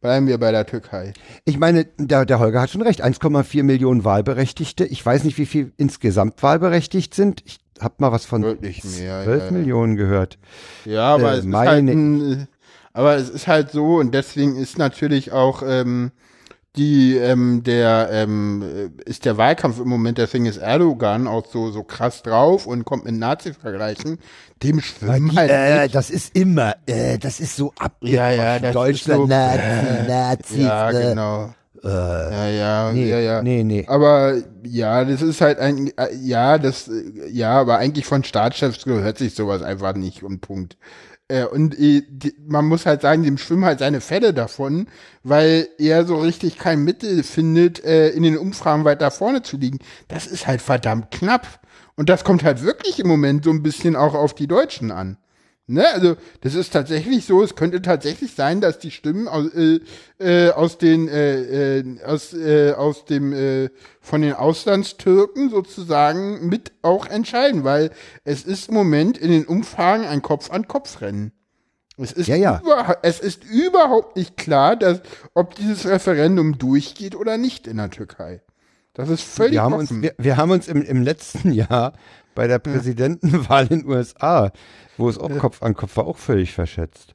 bleiben wir bei der Türkei. Ich meine, der, der Holger hat schon recht. 1,4 Millionen Wahlberechtigte. Ich weiß nicht, wie viel insgesamt wahlberechtigt sind. Ich habe mal was von mehr, 12 ja. Millionen gehört. Ja, aber Äh, es ist halt ein, äh, aber es ist halt so und deswegen ist natürlich auch ähm, die ähm, der ähm, äh, ist der Wahlkampf im Moment, deswegen ist Erdogan auch so so krass drauf und kommt mit Nazi-Vergleichen. Dem schwimmen halt äh, nicht. das ist immer, äh, das ist so ab. Ja, ja, das Deutschland, ist so, Nazi, Nazi. ja, äh, genau. äh, Ja, ja, nee, ja, ja. nee, nee. Aber ja, das ist halt ein, äh, ja, das, äh, ja, aber eigentlich von Staatschefs gehört sich sowas einfach nicht und Punkt. Äh, Und äh, die, man muss halt sagen, dem schwimmen halt seine Fälle davon, weil er so richtig kein Mittel findet, äh, in den Umfragen weiter vorne zu liegen. Das ist halt verdammt knapp. Und das kommt halt wirklich im Moment so ein bisschen auch auf die Deutschen an. Ne, also das ist tatsächlich so, es könnte tatsächlich sein, dass die Stimmen aus, äh, äh, aus den äh, äh, aus, äh, aus dem äh, von den Auslandstürken sozusagen mit auch entscheiden, weil es ist im Moment in den Umfragen ein Kopf-an-Kopf-Rennen. Es ist, Ja, ja. Über, es ist überhaupt nicht klar, dass, ob dieses Referendum durchgeht oder nicht in der Türkei. Das ist völlig wir haben uns, offen. wir, wir haben uns im, im letzten Jahr bei der Präsidentenwahl in den USA, wo es auch Kopf an Kopf war, auch völlig verschätzt.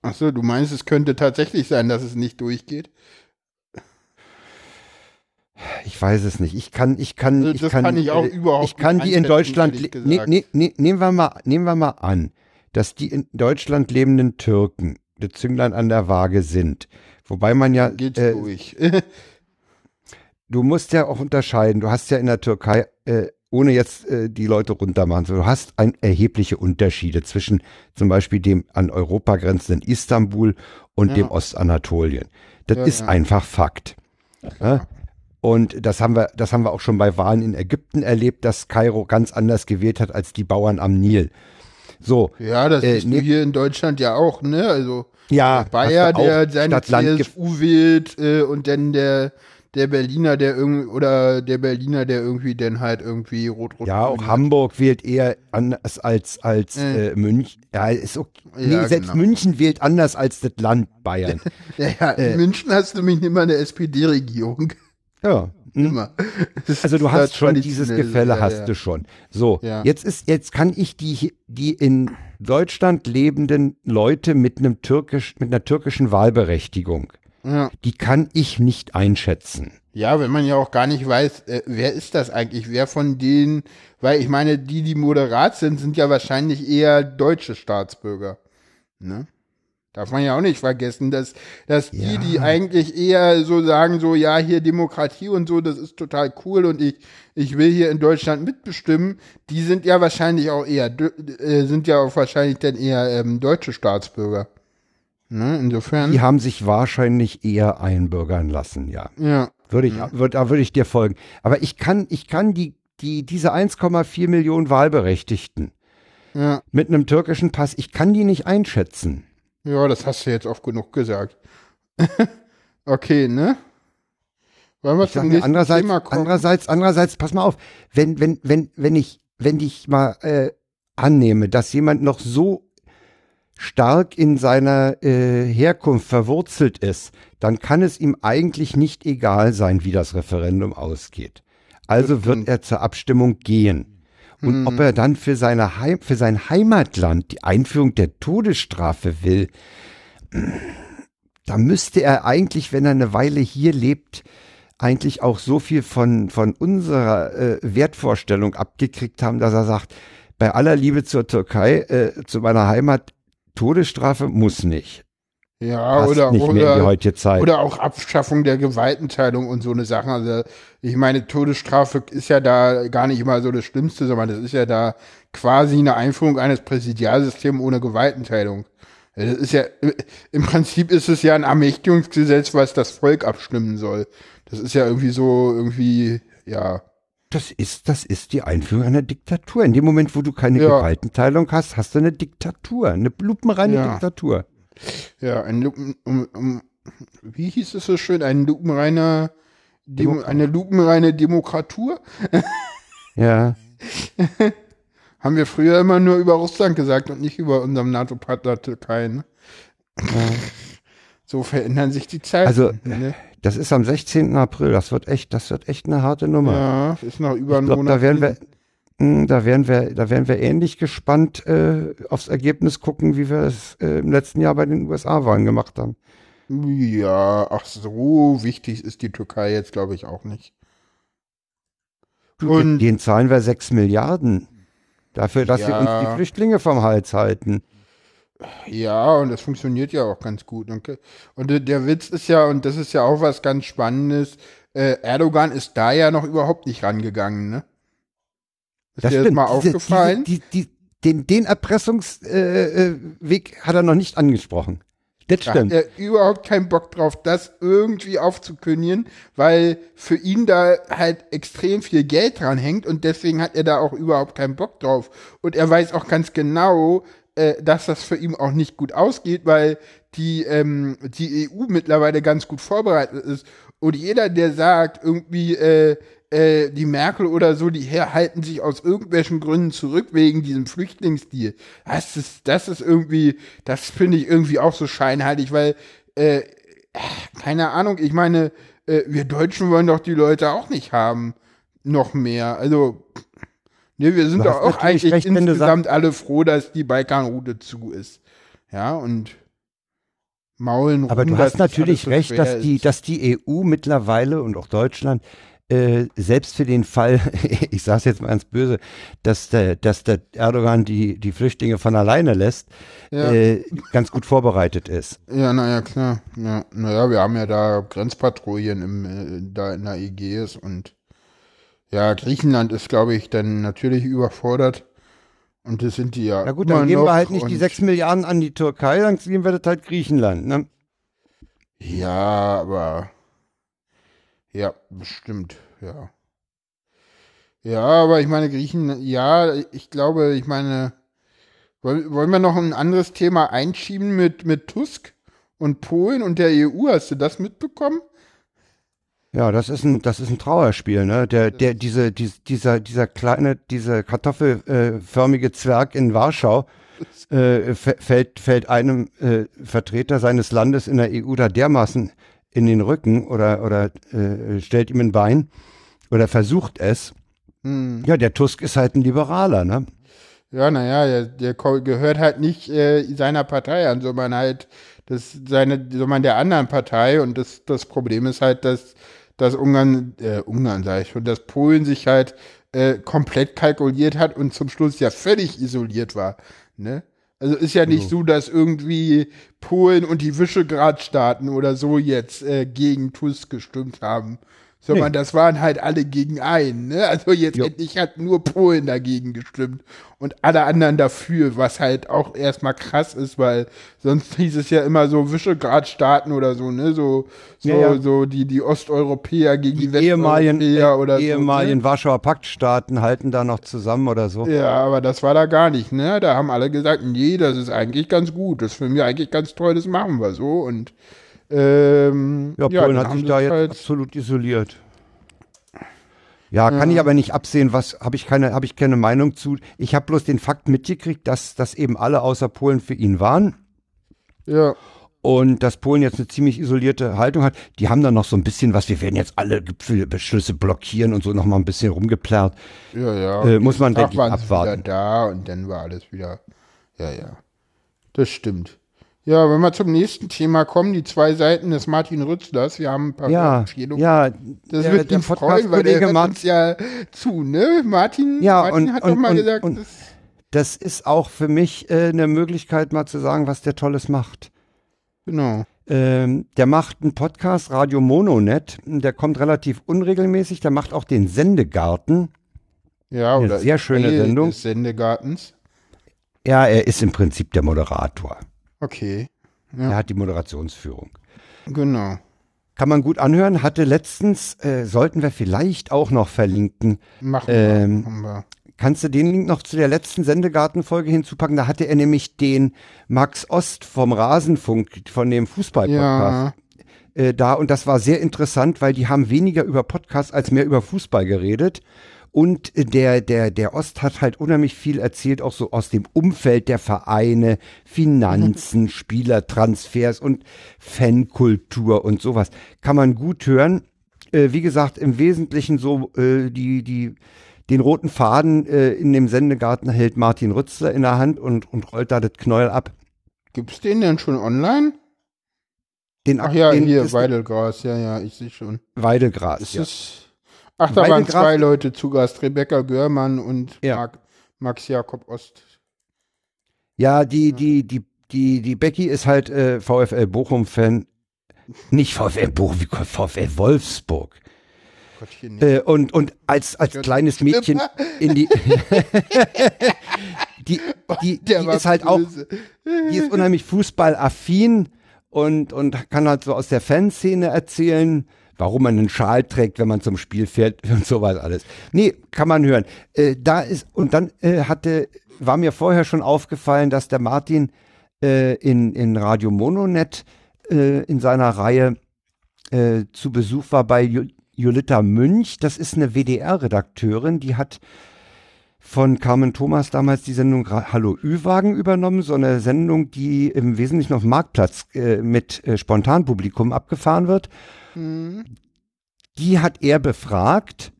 Ach so, du meinst, es könnte tatsächlich sein, dass es nicht durchgeht? Ich weiß es nicht. Ich kann, ich kann, Das ich kann, kann ich auch überhaupt Ich kann die in Deutschland, gesagt. nee, nee, nehmen wir mal, nehmen wir mal an, dass die in Deutschland lebenden Türken der Zünglein an der Waage sind. Wobei man ja, Geht äh, durch. du musst ja auch unterscheiden. Du hast ja in der Türkei, äh, ohne jetzt äh, die Leute runtermachen, so, du hast ein, erhebliche Unterschiede zwischen zum Beispiel dem an Europa grenzenden Istanbul und Ja. dem Ostanatolien. Das Ja, ist ja. einfach Fakt. Ja? Und das haben wir, das haben wir auch schon bei Wahlen in Ägypten erlebt, dass Kairo ganz anders gewählt hat als die Bauern am Nil. So, ja, das äh, ist nee. hier in Deutschland ja auch, ne? Also ja, der Bayer, der seine CSU wählt äh, und dann der der Berliner, der irgendwie oder der Berliner, der irgendwie dann halt irgendwie rot-rot. Ja, auch Hamburg wählt eher anders als, als äh, München. Ja, ist okay. Nee, Ja, selbst genau. München wählt anders als das Land Bayern. Ja, ja, in München hast du nämlich immer eine SPD-Regierung. ja. hm. Immer. Also du hast schon dieses Gefälle, ja, hast ja. du schon. So, Ja. jetzt ist, jetzt kann ich die, die in Deutschland lebenden Leute mit einem türkisch, mit einer türkischen Wahlberechtigung, Ja. die kann ich nicht einschätzen. Ja, wenn man ja auch gar nicht weiß, äh, wer ist das eigentlich, wer von denen, weil ich meine, die, die moderat sind, sind ja wahrscheinlich eher deutsche Staatsbürger. Ne? Darf man ja auch nicht vergessen, dass, dass die, die eigentlich eher so sagen, so, ja, hier Demokratie und so, das ist total cool und ich, ich will hier in Deutschland mitbestimmen, die sind ja wahrscheinlich auch eher, äh, sind ja auch wahrscheinlich dann eher ähm, deutsche Staatsbürger. Ne? Insofern, Die haben sich wahrscheinlich eher einbürgern lassen, ja. ja. Würde ich, würd, da würde ich dir folgen. Aber ich kann, ich kann die, die, diese 1,4 Millionen Wahlberechtigten Ja. mit einem türkischen Pass, ich kann die nicht einschätzen. Ja, das hast du jetzt oft genug gesagt. okay, ne? Wollen wir zum nächsten andererseits, Thema kommen? andererseits, andererseits, pass mal auf, wenn, wenn, wenn, wenn ich, wenn ich mal äh, annehme, dass jemand noch so stark in seiner äh, Herkunft verwurzelt ist, dann kann es ihm eigentlich nicht egal sein, wie das Referendum ausgeht. Also wird er zur Abstimmung gehen. Und ob er dann für, seine Heim, für sein Heimatland die Einführung der Todesstrafe will, da müsste er eigentlich, wenn er eine Weile hier lebt, eigentlich auch so viel von, von unserer äh, Wertvorstellung abgekriegt haben, dass er sagt, bei aller Liebe zur Türkei, äh, zu meiner Heimat, Todesstrafe muss nicht. Ja, Passt oder, nicht mehr in die oder, heutige Zeit. oder auch Abschaffung der Gewaltenteilung und so eine Sache. Also, ich meine, Todesstrafe ist ja da gar nicht immer so das Schlimmste, sondern das ist ja da quasi eine Einführung eines Präsidialsystems ohne Gewaltenteilung. Das ist ja, im Prinzip ist es ja ein Ermächtigungsgesetz, was das Volk abstimmen soll. Das ist ja irgendwie so, irgendwie, ja. Das ist, das ist die Einführung einer Diktatur. In dem Moment, wo du keine Ja. Gewaltenteilung hast, hast du eine Diktatur, eine lupenreine Ja. Diktatur. Ja, ein Lupen, um, um, wie hieß es so schön, ein lupenreiner, Demo, Demokrat. eine lupenreine Demokratur? Ja. Haben wir früher immer nur über Russland gesagt und nicht über unserem NATO-Partner Türkei. Ne? So verändern sich die Zeiten. Also, ne? das ist am 16. April. Das wird echt, das wird echt eine harte Nummer. ja, ist noch über ich einen glaube, Monat. da werden wir, mh, da werden wir, da werden wir ähnlich gespannt äh, aufs Ergebnis gucken, wie wir es äh, im letzten Jahr bei den USA-Wahlen gemacht haben. Ja, ach so wichtig ist die Türkei jetzt, glaube ich, auch nicht. Und- den zahlen wir sechs Milliarden. Dafür, dass sie uns Ja. die Flüchtlinge vom Hals halten. Ja, und das funktioniert ja auch ganz gut. Und, und der- Witz ist ja, und das ist ja auch was ganz Spannendes, äh, Erdogan ist da ja noch überhaupt nicht rangegangen, ne? Ist dir das mal Diese- aufgefallen? Diese, die, die, den den Erpressungsweg äh, äh, hat er noch nicht angesprochen. Das Da hat stimmt. er überhaupt keinen Bock drauf, das irgendwie aufzukündigen, weil für ihn da halt extrem viel Geld dran hängt und deswegen hat er da auch überhaupt keinen Bock drauf. Und er weiß auch ganz genau, äh, dass das für ihn auch nicht gut ausgeht, weil die, ähm, die EU mittlerweile ganz gut vorbereitet ist. Und jeder, der sagt, irgendwie, äh, äh, die Merkel oder so, die halten sich aus irgendwelchen Gründen zurück wegen diesem Flüchtlingsdeal. Das ist, das ist irgendwie, das finde ich irgendwie auch so scheinheilig, weil, äh, keine Ahnung, ich meine, äh, wir Deutschen wollen doch die Leute auch nicht haben. Noch mehr. Also, ne, wir sind doch auch eigentlich recht, insgesamt alle froh, dass die Balkanroute zu ist. Ja, und maulen Aber du hast natürlich so recht, schwer dass die, ist. dass die EU mittlerweile und auch Deutschland äh, selbst für den Fall, ich sage es jetzt mal ganz böse, dass der, dass der Erdogan die, die Flüchtlinge von alleine lässt, Ja. äh, ganz gut vorbereitet ist. Ja, naja, klar. Ja, naja, wir haben ja da Grenzpatrouillen im, äh, da in der Ägäis und ja, Griechenland ist, glaube ich, dann natürlich überfordert. Und das sind die ja. Na gut, dann geben wir halt nicht die und- 6 Milliarden an die Türkei, dann geben wir das halt Griechenland. Ne? Ja, aber. Ja, bestimmt, ja. Ja, aber ich meine, Griechen, ja, ich glaube, ich meine, wollen, wollen wir noch ein anderes Thema einschieben mit, mit Tusk und Polen und der EU? Hast du das mitbekommen? Ja, das ist ein, das ist ein Trauerspiel, ne? Der, der, diese, dies, dieser, dieser kleine, dieser kartoffelförmige Zwerg in Warschau äh, fä- fällt, fällt einem äh, Vertreter seines Landes in der EU da dermaßen in den Rücken oder, oder äh, stellt ihm ein Bein oder versucht es. Hm. Ja, der Tusk ist halt ein Liberaler, ne? Ja, naja, der, der gehört halt nicht äh, seiner Partei an, sondern halt das seine, sondern der anderen Partei. Und das, das Problem ist halt, dass, dass Ungarn, äh, Ungarn sage ich schon, dass Polen sich halt äh, komplett kalkuliert hat und zum Schluss ja völlig isoliert war. Ne? Also ist ja nicht so, dass irgendwie Polen und die Visegrad-Staaten oder so jetzt äh, gegen Tusk gestimmt haben. Sondern Nee. das waren halt alle gegen einen. Ne? Also jetzt Jo. endlich hat nur Polen dagegen gestimmt und alle anderen dafür, was halt auch erstmal krass ist, weil sonst hieß es ja immer so Visegrad-Staaten oder so, ne? So, so, Ja, ja. so die, die Osteuropäer gegen die, Die ehemaligen, Westeuropäer äh, oder ehemaligen so. Warschauer Paktstaaten halten da noch zusammen oder so. Ne? Ja, aber das war da gar nicht, ne? Da haben alle gesagt, nee, das ist eigentlich ganz gut, das finden wir eigentlich ganz toll, das machen wir so und ähm, Ja, Polen dann hat sich da jetzt halt, absolut isoliert. Ja, kann ich aber nicht absehen, was habe ich keine habe ich keine Meinung zu. Ich habe bloß den Fakt mitgekriegt, dass dass eben alle außer Polen für ihn waren ja, und dass Polen jetzt eine ziemlich isolierte Haltung hat. Die haben dann noch so ein bisschen was, wir werden jetzt alle Gipfelbeschlüsse blockieren und so noch mal ein bisschen rumgeplärrt. ja, ja. Äh, muss man, denke ich, abwarten. Wieder da und dann war alles wieder, ja, ja. Das stimmt. Ja, wenn wir zum nächsten Thema kommen, die zwei Seiten des Martin Rützlers, wir haben ein paar Ja, Empfehlungen. ja, Das der, wird der ihn freuen, weil der hört Martin uns ja zu, ne? Martin, Ja, Martin und- hat und- doch mal und- gesagt, und- das, Das ist auch für mich äh, eine Möglichkeit, mal zu sagen, was der Tolles macht. genau. Ähm, der macht einen Podcast, Radio Mononet. Der kommt relativ unregelmäßig. Der macht auch den Sendegarten. Ja, Eine oder sehr schöne Sendung. des Sendegartens. Ja, er ist im Prinzip der Moderator. Okay, Ja. Er hat die Moderationsführung. genau. Kann man gut anhören. Hatte letztens, äh, sollten wir vielleicht auch noch verlinken. Machen Ähm, wir. Machen wir. Kannst du den Link noch zu der letzten Sendegartenfolge hinzupacken? Da hatte er nämlich den Max Ost vom Rasenfunk, von dem Fußball-Podcast. Ja, äh, da und das war sehr interessant, weil die haben weniger über Podcasts als mehr über Fußball geredet. Und der, der, der Ost hat halt unheimlich viel erzählt, auch so aus dem Umfeld der Vereine, Finanzen, Spielertransfers und Fankultur und sowas. Kann man gut hören. Äh, wie gesagt, im Wesentlichen so äh, die, die, den roten Faden äh, in dem Sendegarten hält Martin Rützler in der Hand und, und rollt da das Knäuel ab. Gibt's den denn schon online? Den, Ach ja, den, hier, Weidelgras, ja, ja, ich sehe schon. Weidegras. Ist ja. es. Ach, da waren zwei Leute zu Gast, Rebecca Görmann und Ja. Marc, Max Jakob Ost. Ja, die, die, die, die, die Becky ist halt äh, VfL Bochum-Fan. Nicht VfL Bochum, wie kommt VfL Wolfsburg. Äh, und, und als, als Gott, kleines Mädchen in die. die die, die ist halt auch, böse. die ist unheimlich fußballaffin und, und kann halt so aus der Fanszene erzählen, warum man einen Schal trägt, wenn man zum Spiel fährt und sowas alles. Nee, kann man hören. Äh, da ist, und dann äh, hatte, war mir vorher schon aufgefallen, dass der Martin äh, in, in Radio Mononet äh, in seiner Reihe äh, zu Besuch war bei Ju Julita Münch. Das ist eine WDR-Redakteurin, die hat von Carmen Thomas damals die Sendung Hallo Ü-Wagen übernommen, so eine Sendung, die im Wesentlichen auf dem Marktplatz äh, mit äh, Spontanpublikum abgefahren wird. Die hat er befragt.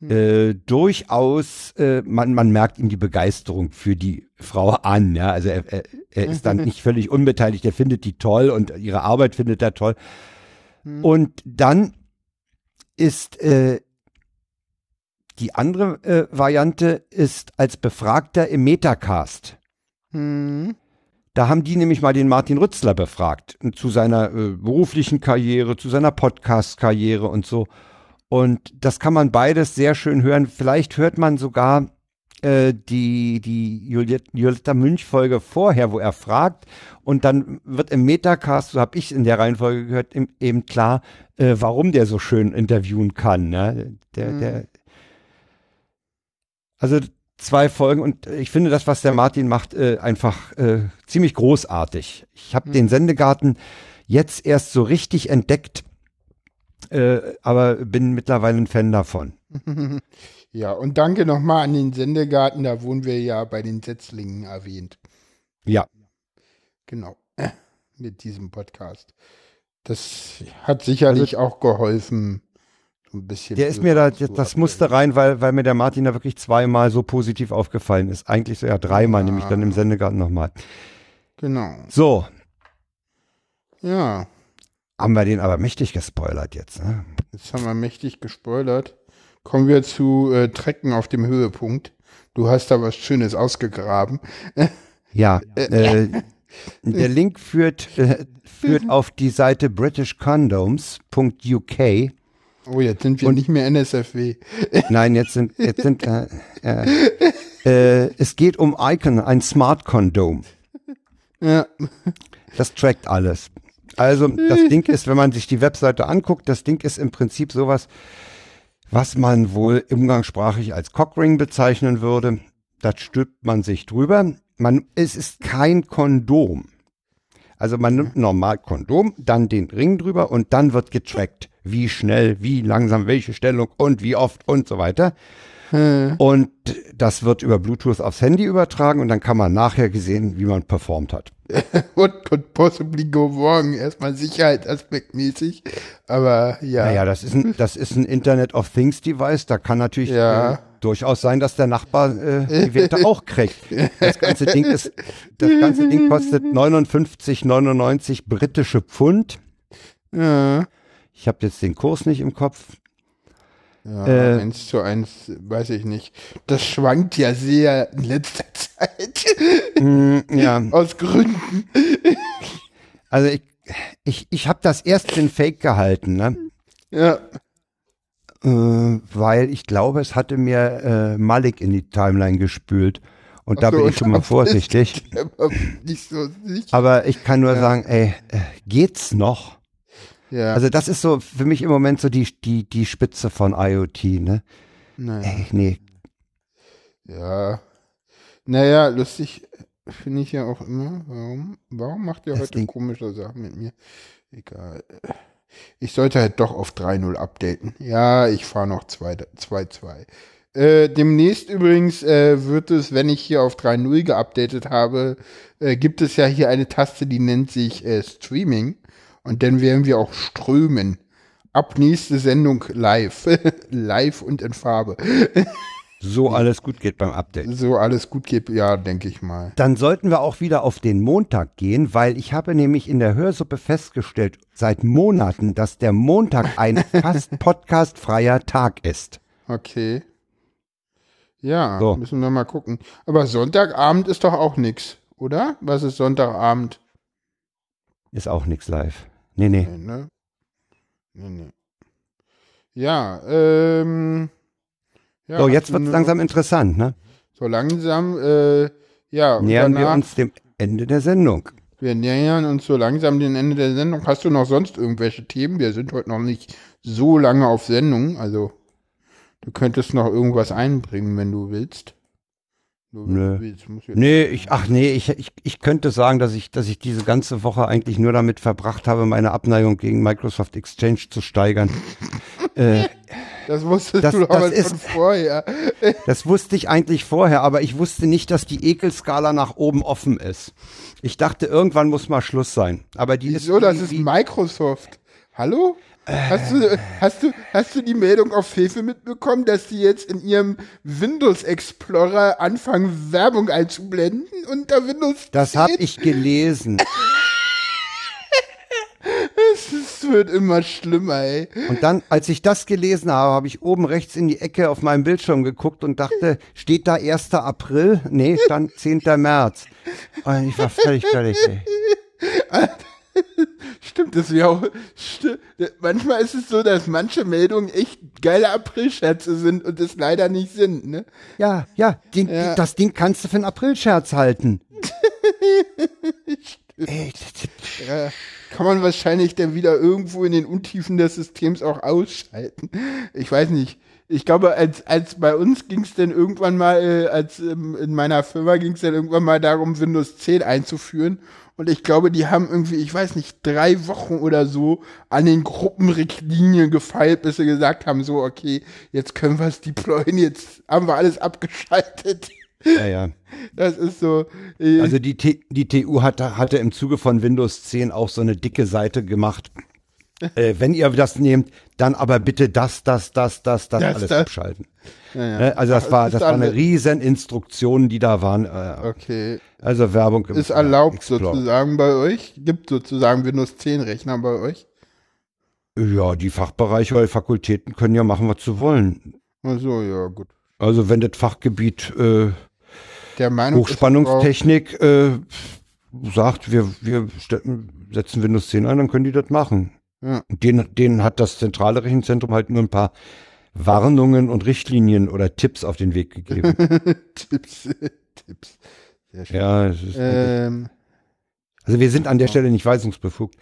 Äh, durchaus, äh, man, man merkt ihm die Begeisterung für die Frau an. Ja? Also er, er, er ist dann nicht völlig unbeteiligt, er findet die toll und ihre Arbeit findet er toll. Und dann ist äh, die andere äh, Variante ist als Befragter im Metacast. Hm. Da haben die nämlich mal den Martin Rützler befragt zu seiner äh, beruflichen Karriere, zu seiner Podcast-Karriere und so. Und das kann man beides sehr schön hören. Vielleicht hört man sogar äh, die, die Juliet- Violetta Münch-Folge vorher, wo er fragt. Und dann wird im Metacast, so habe ich in der Reihenfolge gehört, im, eben klar, äh, warum der so schön interviewen kann. Ne? Der, der, also zwei Folgen und ich finde das, was der Martin macht, äh, einfach äh, ziemlich großartig. Ich habe den Sendegarten jetzt erst so richtig entdeckt, äh, aber bin mittlerweile ein Fan davon. Ja, und danke nochmal an den Sendegarten, da wurden wir ja bei den Setzlingen erwähnt. Ja, Genau. Mit diesem Podcast. Das hat sicherlich auch geholfen. Ein bisschen. der ist mir da, das musste rein, weil, weil mir der Martin da wirklich zweimal so positiv aufgefallen ist. Eigentlich so ja dreimal, Ja. nämlich dann im Sendegarten nochmal. Genau. So, Ja, haben wir den aber mächtig gespoilert jetzt. Ne? jetzt haben wir mächtig gespoilert. Kommen wir zu äh, Trecken auf dem Höhepunkt. Du hast da was Schönes ausgegraben. Ja, äh, der Link führt, äh, führt auf die Seite britishcondoms.uk. Oh, jetzt sind wir nicht mehr NSFW. Nein, jetzt sind, jetzt sind äh, äh, äh, es geht um Icon, ein Smart Condom. Ja, Das trackt alles. Also das Ding ist, wenn man sich die Webseite anguckt, das Ding ist im Prinzip sowas, was man wohl umgangssprachlich als Cockring bezeichnen würde. Das stülpt man sich drüber. Man, es ist kein Kondom. Also man nimmt normal Kondom, dann den Ring drüber und dann wird getrackt, wie schnell, wie langsam, welche Stellung und wie oft und so weiter. Und das wird über Bluetooth aufs Handy übertragen und dann kann man nachher gesehen, wie man performt hat. what could possibly go wrong? Erstmal sicherheitsaspektmäßig. Aber ja. Naja, das ist ein, das ist ein Internet of Things Device. Da kann natürlich Ja. äh, durchaus sein, dass der Nachbar äh, die Werte auch kriegt. Das ganze Ding ist, das ganze Ding kostet 59,99 britische Pfund. ja. Ich habe jetzt den Kurs nicht im Kopf. Ja, Äh, eins zu eins, weiß ich nicht. Das schwankt ja sehr in letzter Zeit. Mm, ja, Aus Gründen. also ich, ich, ich habe das erst für ein Fake gehalten, ne? Ja. äh, weil ich glaube, es hatte mir äh, Malik in die Timeline gespült. Und da Ach so, bin ich schon mal da vorsichtig. bist du aber so. Aber ich kann nur sagen, ey, äh, geht's noch? Ja. Also das ist so für mich im Moment so die, die, die Spitze von IoT, ne? naja. Ey, nee. Ja. Naja, lustig finde ich ja auch immer. Warum, warum macht ihr Das heute Ding- komische Sachen mit mir? Egal. Ich sollte halt doch auf 3.0 updaten. Ja, ich fahre noch 2.2. Äh, demnächst übrigens äh, wird es, wenn ich hier auf 3.0 geupdatet habe, äh, gibt es ja hier eine Taste, die nennt sich äh, Streaming. Und dann werden wir auch strömen. Ab nächste Sendung live. live und in Farbe. So alles gut geht beim Update. So alles gut geht, ja, denke ich mal. Dann sollten wir auch wieder auf den Montag gehen, weil ich habe nämlich in der Hörsuppe festgestellt, seit Monaten, dass der Montag ein fast podcastfreier Tag ist. Okay. Ja, So. müssen wir mal gucken. Aber Sonntagabend ist doch auch nix, oder? Was ist Sonntagabend? Ist auch nichts live. Nee, nee. Nee, ne? Nee, nee. Ja, ähm. Ja, So, jetzt du wird's ne- langsam interessant, ne? So langsam, äh, ja. und Nähern wir danach- uns dem Ende der Sendung. Wir nähern uns so langsam dem Ende der Sendung. Hast du noch sonst irgendwelche Themen? Wir sind heute noch nicht so lange auf Sendung. Also, du könntest noch irgendwas einbringen, wenn du willst. Nö. Nee, ich, ach nee, ich, ich, ich könnte sagen, dass ich, dass ich diese ganze Woche eigentlich nur damit verbracht habe, meine Abneigung gegen Microsoft Exchange zu steigern. äh, Das wusstest Das- du aber ist- von vorher. das wusste ich eigentlich vorher, aber ich wusste nicht, dass die Ekelskala nach oben offen ist. Ich dachte, irgendwann muss mal Schluss sein. Aber die Wieso? ist Das ist Microsoft. Hallo? Hast du, hast, du, hast du die Meldung auf Fefe mitbekommen, dass die jetzt in ihrem Windows Explorer anfangen, Werbung einzublenden unter Windows Das 10? habe ich gelesen. Es wird immer schlimmer, ey. Und dann, als ich das gelesen habe, habe ich oben rechts in die Ecke auf meinem Bildschirm geguckt und dachte, steht da 1. April? Nee, stand 10. März. Und ich war völlig fertig, ey. Stimmt, das wäre auch. Sti manchmal ist es so, dass manche Meldungen echt geile Aprilscherze sind und es leider nicht sind, ne? Ja, ja, den, Ja. das Ding kannst du für einen Aprilscherz halten. Ey, Ja, kann man wahrscheinlich dann wieder irgendwo in den Untiefen des Systems auch ausschalten. Ich weiß nicht. Ich glaube, als, als bei uns ging es dann irgendwann mal, äh, als ähm, in meiner Firma ging es dann irgendwann mal darum, Windows 10 einzuführen. Und ich glaube, die haben irgendwie, ich weiß nicht, drei Wochen oder so an den Gruppenrichtlinien gefeilt, bis sie gesagt haben, so, okay, jetzt können wir es deployen, jetzt haben wir alles abgeschaltet. ja, ja. Das ist so. Äh, Also die, T die TU hatte, hatte im Zuge von Windows 10 auch so eine dicke Seite gemacht. Äh, wenn ihr das nehmt, dann aber bitte das, das, das, das, das, Das, alles das. abschalten. ja, ja. Ne? Also das war, das war eine riesen Instruktion, die da waren. Äh, Okay. Also Werbung im ist erlaubt Explorer. sozusagen bei euch? Gibt sozusagen Windows 10 Rechner bei euch? Ja, die Fachbereiche oder Fakultäten können ja machen, was sie wollen. Ach so, ja, gut. Also wenn das Fachgebiet äh, Der Meinung Hochspannungstechnik äh, sagt, wir, wir setzen Windows 10 ein, dann können die das machen. Ja. Den, denen hat das zentrale Rechenzentrum halt nur ein paar Warnungen und Richtlinien oder Tipps auf den Weg gegeben. Tipps, Tipps. Sehr schön. ja, es ist, Ähm, also wir sind an der Stelle nicht weisungsbefugt.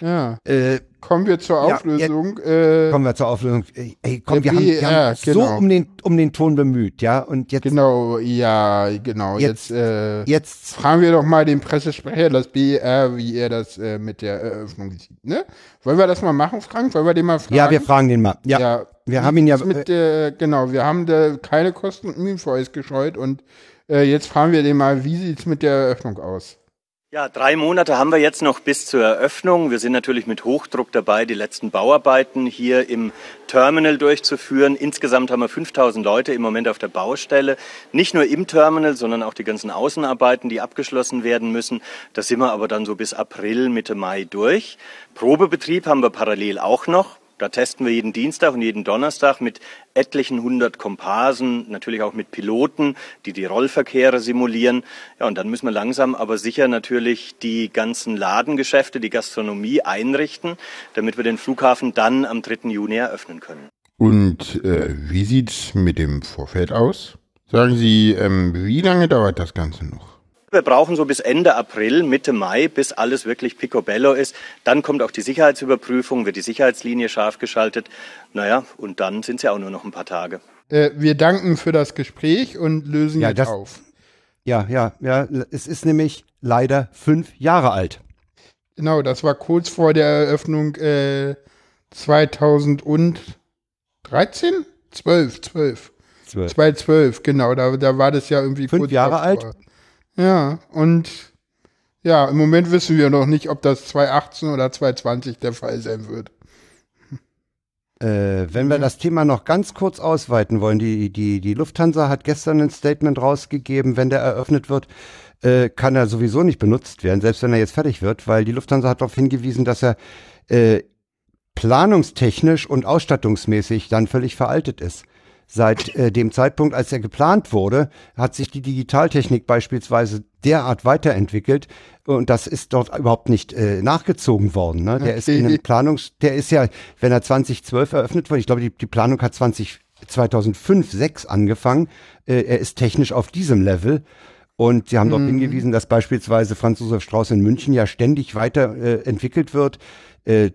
Ja. Äh, Kommen wir zur Ja, Auflösung. äh, kommen wir zur Auflösung. Ey, komm, wir Der haben, wir BR, haben so genau. um den, um den Ton bemüht, ja, und jetzt, genau, ja, genau. Jetzt- Jetzt, äh, jetzt fragen wir doch mal den Pressesprecher, das BR, wie er das äh, mit der Eröffnung sieht. Ne? Wollen wir das mal machen, Frank? Wollen wir den mal fragen? ja, wir fragen den mal. Ja, Ja, wir haben ihn ja, Mit, äh, genau, wir haben da keine Kosten und Mühen für euch gescheut und äh, jetzt fragen wir den mal, wie sieht's mit der Eröffnung aus? Ja, drei Monate haben wir jetzt noch bis zur Eröffnung. Wir sind natürlich mit Hochdruck dabei, die letzten Bauarbeiten hier im Terminal durchzuführen. Insgesamt haben wir 5000 Leute im Moment auf der Baustelle. Nicht nur im Terminal, sondern auch die ganzen Außenarbeiten, die abgeschlossen werden müssen. Da sind wir aber dann so bis April, Mitte Mai durch. Probebetrieb haben wir parallel auch noch. Da testen wir jeden Dienstag und jeden Donnerstag mit etlichen hundert Komparsen, natürlich auch mit Piloten, die die Rollverkehre simulieren. Ja, und dann müssen wir langsam aber sicher natürlich die ganzen Ladengeschäfte, die Gastronomie einrichten, damit wir den Flughafen dann am 3. Juni eröffnen können. Und äh, wie sieht's mit dem Vorfeld aus? Sagen Sie, ähm, wie lange dauert das Ganze noch? Wir brauchen so bis Ende April, Mitte Mai, bis alles wirklich picobello ist. Dann kommt auch die Sicherheitsüberprüfung, wird die Sicherheitslinie scharf geschaltet. Naja, und dann sind es ja auch nur noch ein paar Tage. Äh, wir danken für das Gespräch und lösen Ja, jetzt das- auf. ja, ja, ja, es ist nämlich leider fünf Jahre alt. Genau, das war kurz vor der Eröffnung äh, 2013? 12, 12. 12. 2012, genau, da, da war das ja irgendwie Fünf Jahre davor. alt? Ja, und ja, im Moment wissen wir noch nicht, ob das 2018 oder 2020 der Fall sein wird. Äh, wenn wir das Thema noch ganz kurz ausweiten wollen, die, die, die Lufthansa hat gestern ein Statement rausgegeben, wenn der eröffnet wird, äh, kann er sowieso nicht benutzt werden, selbst wenn er jetzt fertig wird, weil die Lufthansa hat darauf hingewiesen, dass er äh, planungstechnisch und ausstattungsmäßig dann völlig veraltet ist. Seit äh, dem Zeitpunkt, als er geplant wurde, hat sich die Digitaltechnik beispielsweise derart weiterentwickelt und das ist dort überhaupt nicht äh, nachgezogen worden. Ne? Der ist in einem Planungs, der ist ja, wenn er 2012 eröffnet wurde, ich glaube, die, die Planung hat 20, 2005, 6 angefangen. Äh, er ist technisch auf diesem Level. Und sie haben darauf hingewiesen, dass beispielsweise Franz Josef Strauß in München ja ständig weiterentwickelt äh, wird. Äh,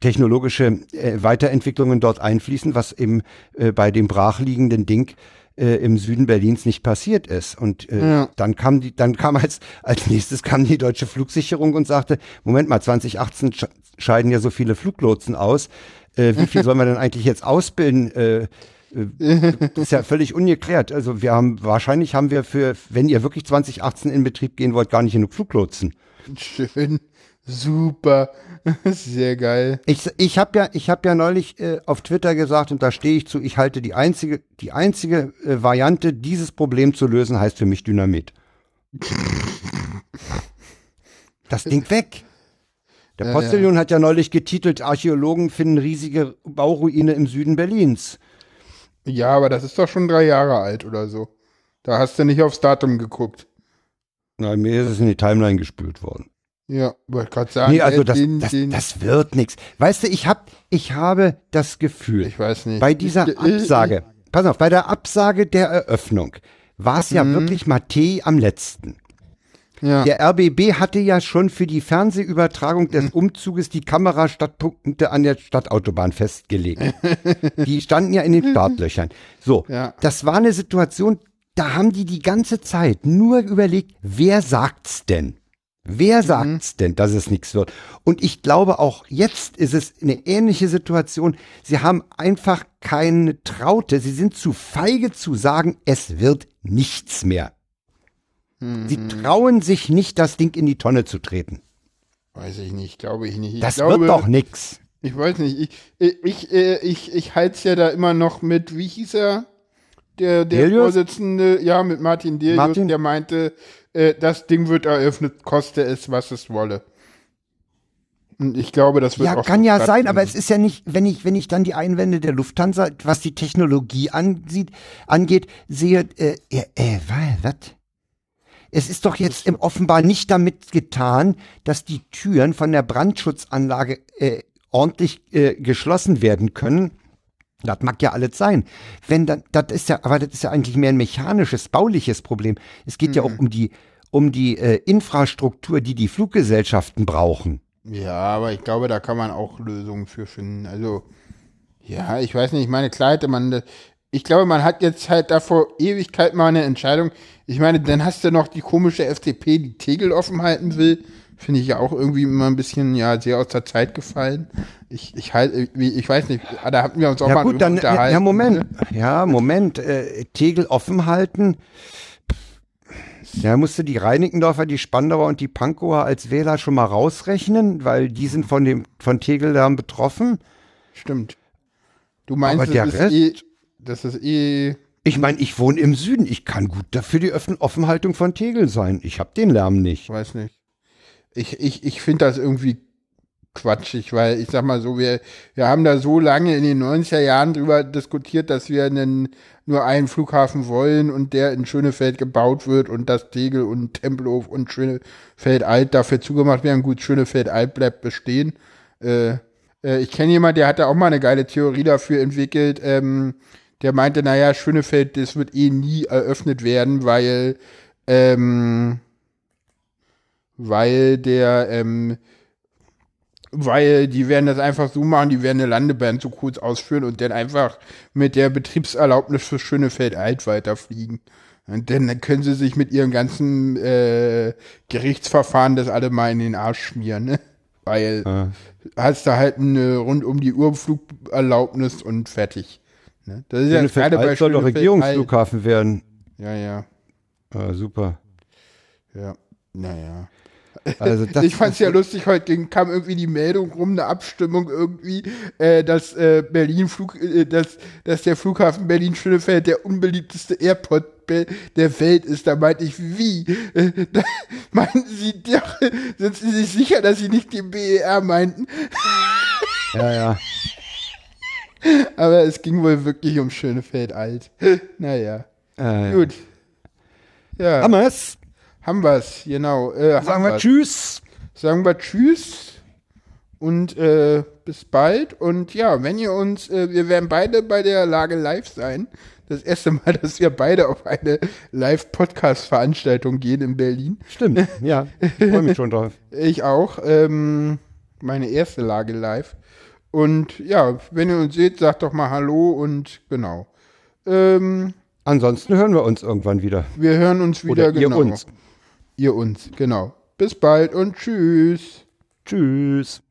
technologische äh, Weiterentwicklungen dort einfließen, was eben äh, bei dem brachliegenden Ding äh, im Süden Berlins nicht passiert ist. Und äh, Ja. dann kam die, dann kam als als nächstes kam die deutsche Flugsicherung und sagte: Moment mal, 2018 sch scheiden ja so viele Fluglotsen aus. Äh, wie viel sollen wir denn eigentlich jetzt ausbilden? Äh, äh, das ist ja völlig ungeklärt. Also wir haben wahrscheinlich haben wir für, wenn ihr wirklich 2018 in Betrieb gehen wollt, gar nicht genug Fluglotsen. Schön, super, sehr geil. Ich, ich habe ja, ich habe ja neulich äh, auf Twitter gesagt und da stehe ich zu. Ich halte die einzige, die einzige äh, Variante, dieses Problem zu lösen, heißt für mich Dynamit. Das Ding weg. Der Ja, Postillon hat ja neulich getitelt: Archäologen finden riesige Bauruine im Süden Berlins. Ja, aber das ist doch schon drei Jahre alt oder so. Da hast du nicht aufs Datum geguckt. Na, mir ist es in die Timeline gespült worden. Ja, wollte gerade sagen. Nee, also äh, das, den, das, den, das wird nix. Weißt du, ich hab, ich habe das Gefühl, ich weiß nicht. bei dieser Ich- äh, Absage, pass auf, bei der Absage der Eröffnung war es ja Mhm. wirklich Matei am letzten. Ja, Der RBB hatte ja schon für die Fernsehübertragung Mhm. des Umzuges die Kamerastandpunkte an der Stadtautobahn festgelegt. die standen ja in den Startlöchern. So, Ja. das war eine Situation, da haben die die ganze Zeit nur überlegt, wer sagt's denn? Wer Mhm. sagt's denn, dass es nichts wird? Und ich glaube, auch jetzt ist es eine ähnliche Situation. Sie haben einfach keine Traute. Sie sind zu feige zu sagen, es wird nichts mehr. Sie Mhm. trauen sich nicht, das Ding in die Tonne zu treten. weiß ich nicht, glaube ich nicht. Ich Das glaube, wird doch nix. Ich weiß nicht. Ich, ich, ich, äh, ich, ich halte ja da immer noch mit, wie hieß er? Der, der Delius? Vorsitzende, ja, mit Martin Delius, Martin? der meinte, äh, das Ding wird eröffnet, koste es, was es wolle. Und ich glaube, das wird Ja, auch kann ja sein, stattfinden. aber es ist ja nicht, wenn ich, wenn ich dann die Einwände der Lufthansa, was die Technologie ansieht, angeht, sehe, äh, äh, äh was? Es ist doch jetzt im offenbar nicht damit getan, dass die Türen von der Brandschutzanlage äh, ordentlich äh, geschlossen werden können. Das mag ja alles sein. Wenn dann, das ist ja, aber das ist ja eigentlich mehr ein mechanisches, bauliches Problem. Es geht ja Mhm. auch um die, um die äh, Infrastruktur, die die Fluggesellschaften brauchen. Ja, aber ich glaube, da kann man auch Lösungen für finden. Also, ja, ich weiß nicht, ich meine, klar hätte man, ich glaube, man hat jetzt halt da vor Ewigkeit mal eine Entscheidung. Ich meine, dann hast du noch die komische FDP, die Tegel offen halten will. Finde ich ja auch irgendwie immer ein bisschen, ja, sehr aus der Zeit gefallen. Ich, ich halt, ich weiß nicht, da hatten wir uns auch Ja mal gut, dann, ja, unterhalten. ja Moment, ja Moment, äh, Tegel offen halten. Ja, musste die Reinickendorfer, die Spandauer und die Pankower als Wähler schon mal rausrechnen, weil die sind von dem von Tegellärm betroffen. Stimmt. Du meinst, Aber der das ist Rest- eh, das ist eh, Ich meine, ich wohne im Süden, ich kann gut dafür die Öffn Offenhaltung von Tegel sein. Ich habe den Lärm nicht. weiß nicht. Ich, ich, ich finde das irgendwie quatschig, weil ich sag mal so, wir, wir haben da so lange in den 90er Jahren drüber diskutiert, dass wir einen, nur einen Flughafen wollen und der in Schönefeld gebaut wird und dass Tegel und Tempelhof und Schönefeld Alt dafür zugemacht werden. Gut, Schönefeld Alt bleibt bestehen. Äh, äh, ich kenne jemanden, der hatte auch mal eine geile Theorie dafür entwickelt. Ähm, der meinte, naja, Schönefeld, das wird eh nie eröffnet werden, weil ähm, weil der, ähm, weil die werden das einfach so machen, die werden eine Landebahn zu kurz ausführen und dann einfach mit der Betriebserlaubnis für Schönefeld Alt weiterfliegen. Und dann können sie sich mit ihrem ganzen äh, Gerichtsverfahren das alle mal in den Arsch schmieren, ne? Weil Ja. hast du halt eine rund um die Uhr Flugerlaubnis und fertig. Ne? Das ist ja Schönefeld gerade bei Alt soll doch Regierungsflughafen werden. Ja, ja, Ah, super. ja. Naja. Also das, ich fand's ja lustig, heute ging, kam irgendwie die Meldung rum, eine Abstimmung irgendwie, äh, dass äh, Berlin Flug, äh, dass, dass der Flughafen Berlin-Schönefeld der unbeliebteste Airport der Welt ist. Da meinte ich, wie? Äh, da, meinten Sie doch, sind Sie sich sicher, dass Sie nicht den BER meinten? ja, ja. Aber es ging wohl wirklich um Schönefeld alt. naja, Äh, gut. Ja, wir's? Haben wir's, genau. Äh, Sagen wir. Tschüss. sagen wir Tschüss und äh, bis bald. Und ja, wenn ihr uns, äh, wir werden beide bei der Lage live sein. Das erste Mal, dass wir beide auf eine Live-Podcast-Veranstaltung gehen in Berlin. Stimmt, ja. Ich freue mich schon drauf. Ich auch. Ähm, meine erste Lage live. Und ja, wenn ihr uns seht, sagt doch mal Hallo und genau. Ähm, Ansonsten hören wir uns irgendwann wieder. wir hören uns wieder. Oder ihr genau. uns. Ihr uns, genau. Bis bald und tschüss. Tschüss.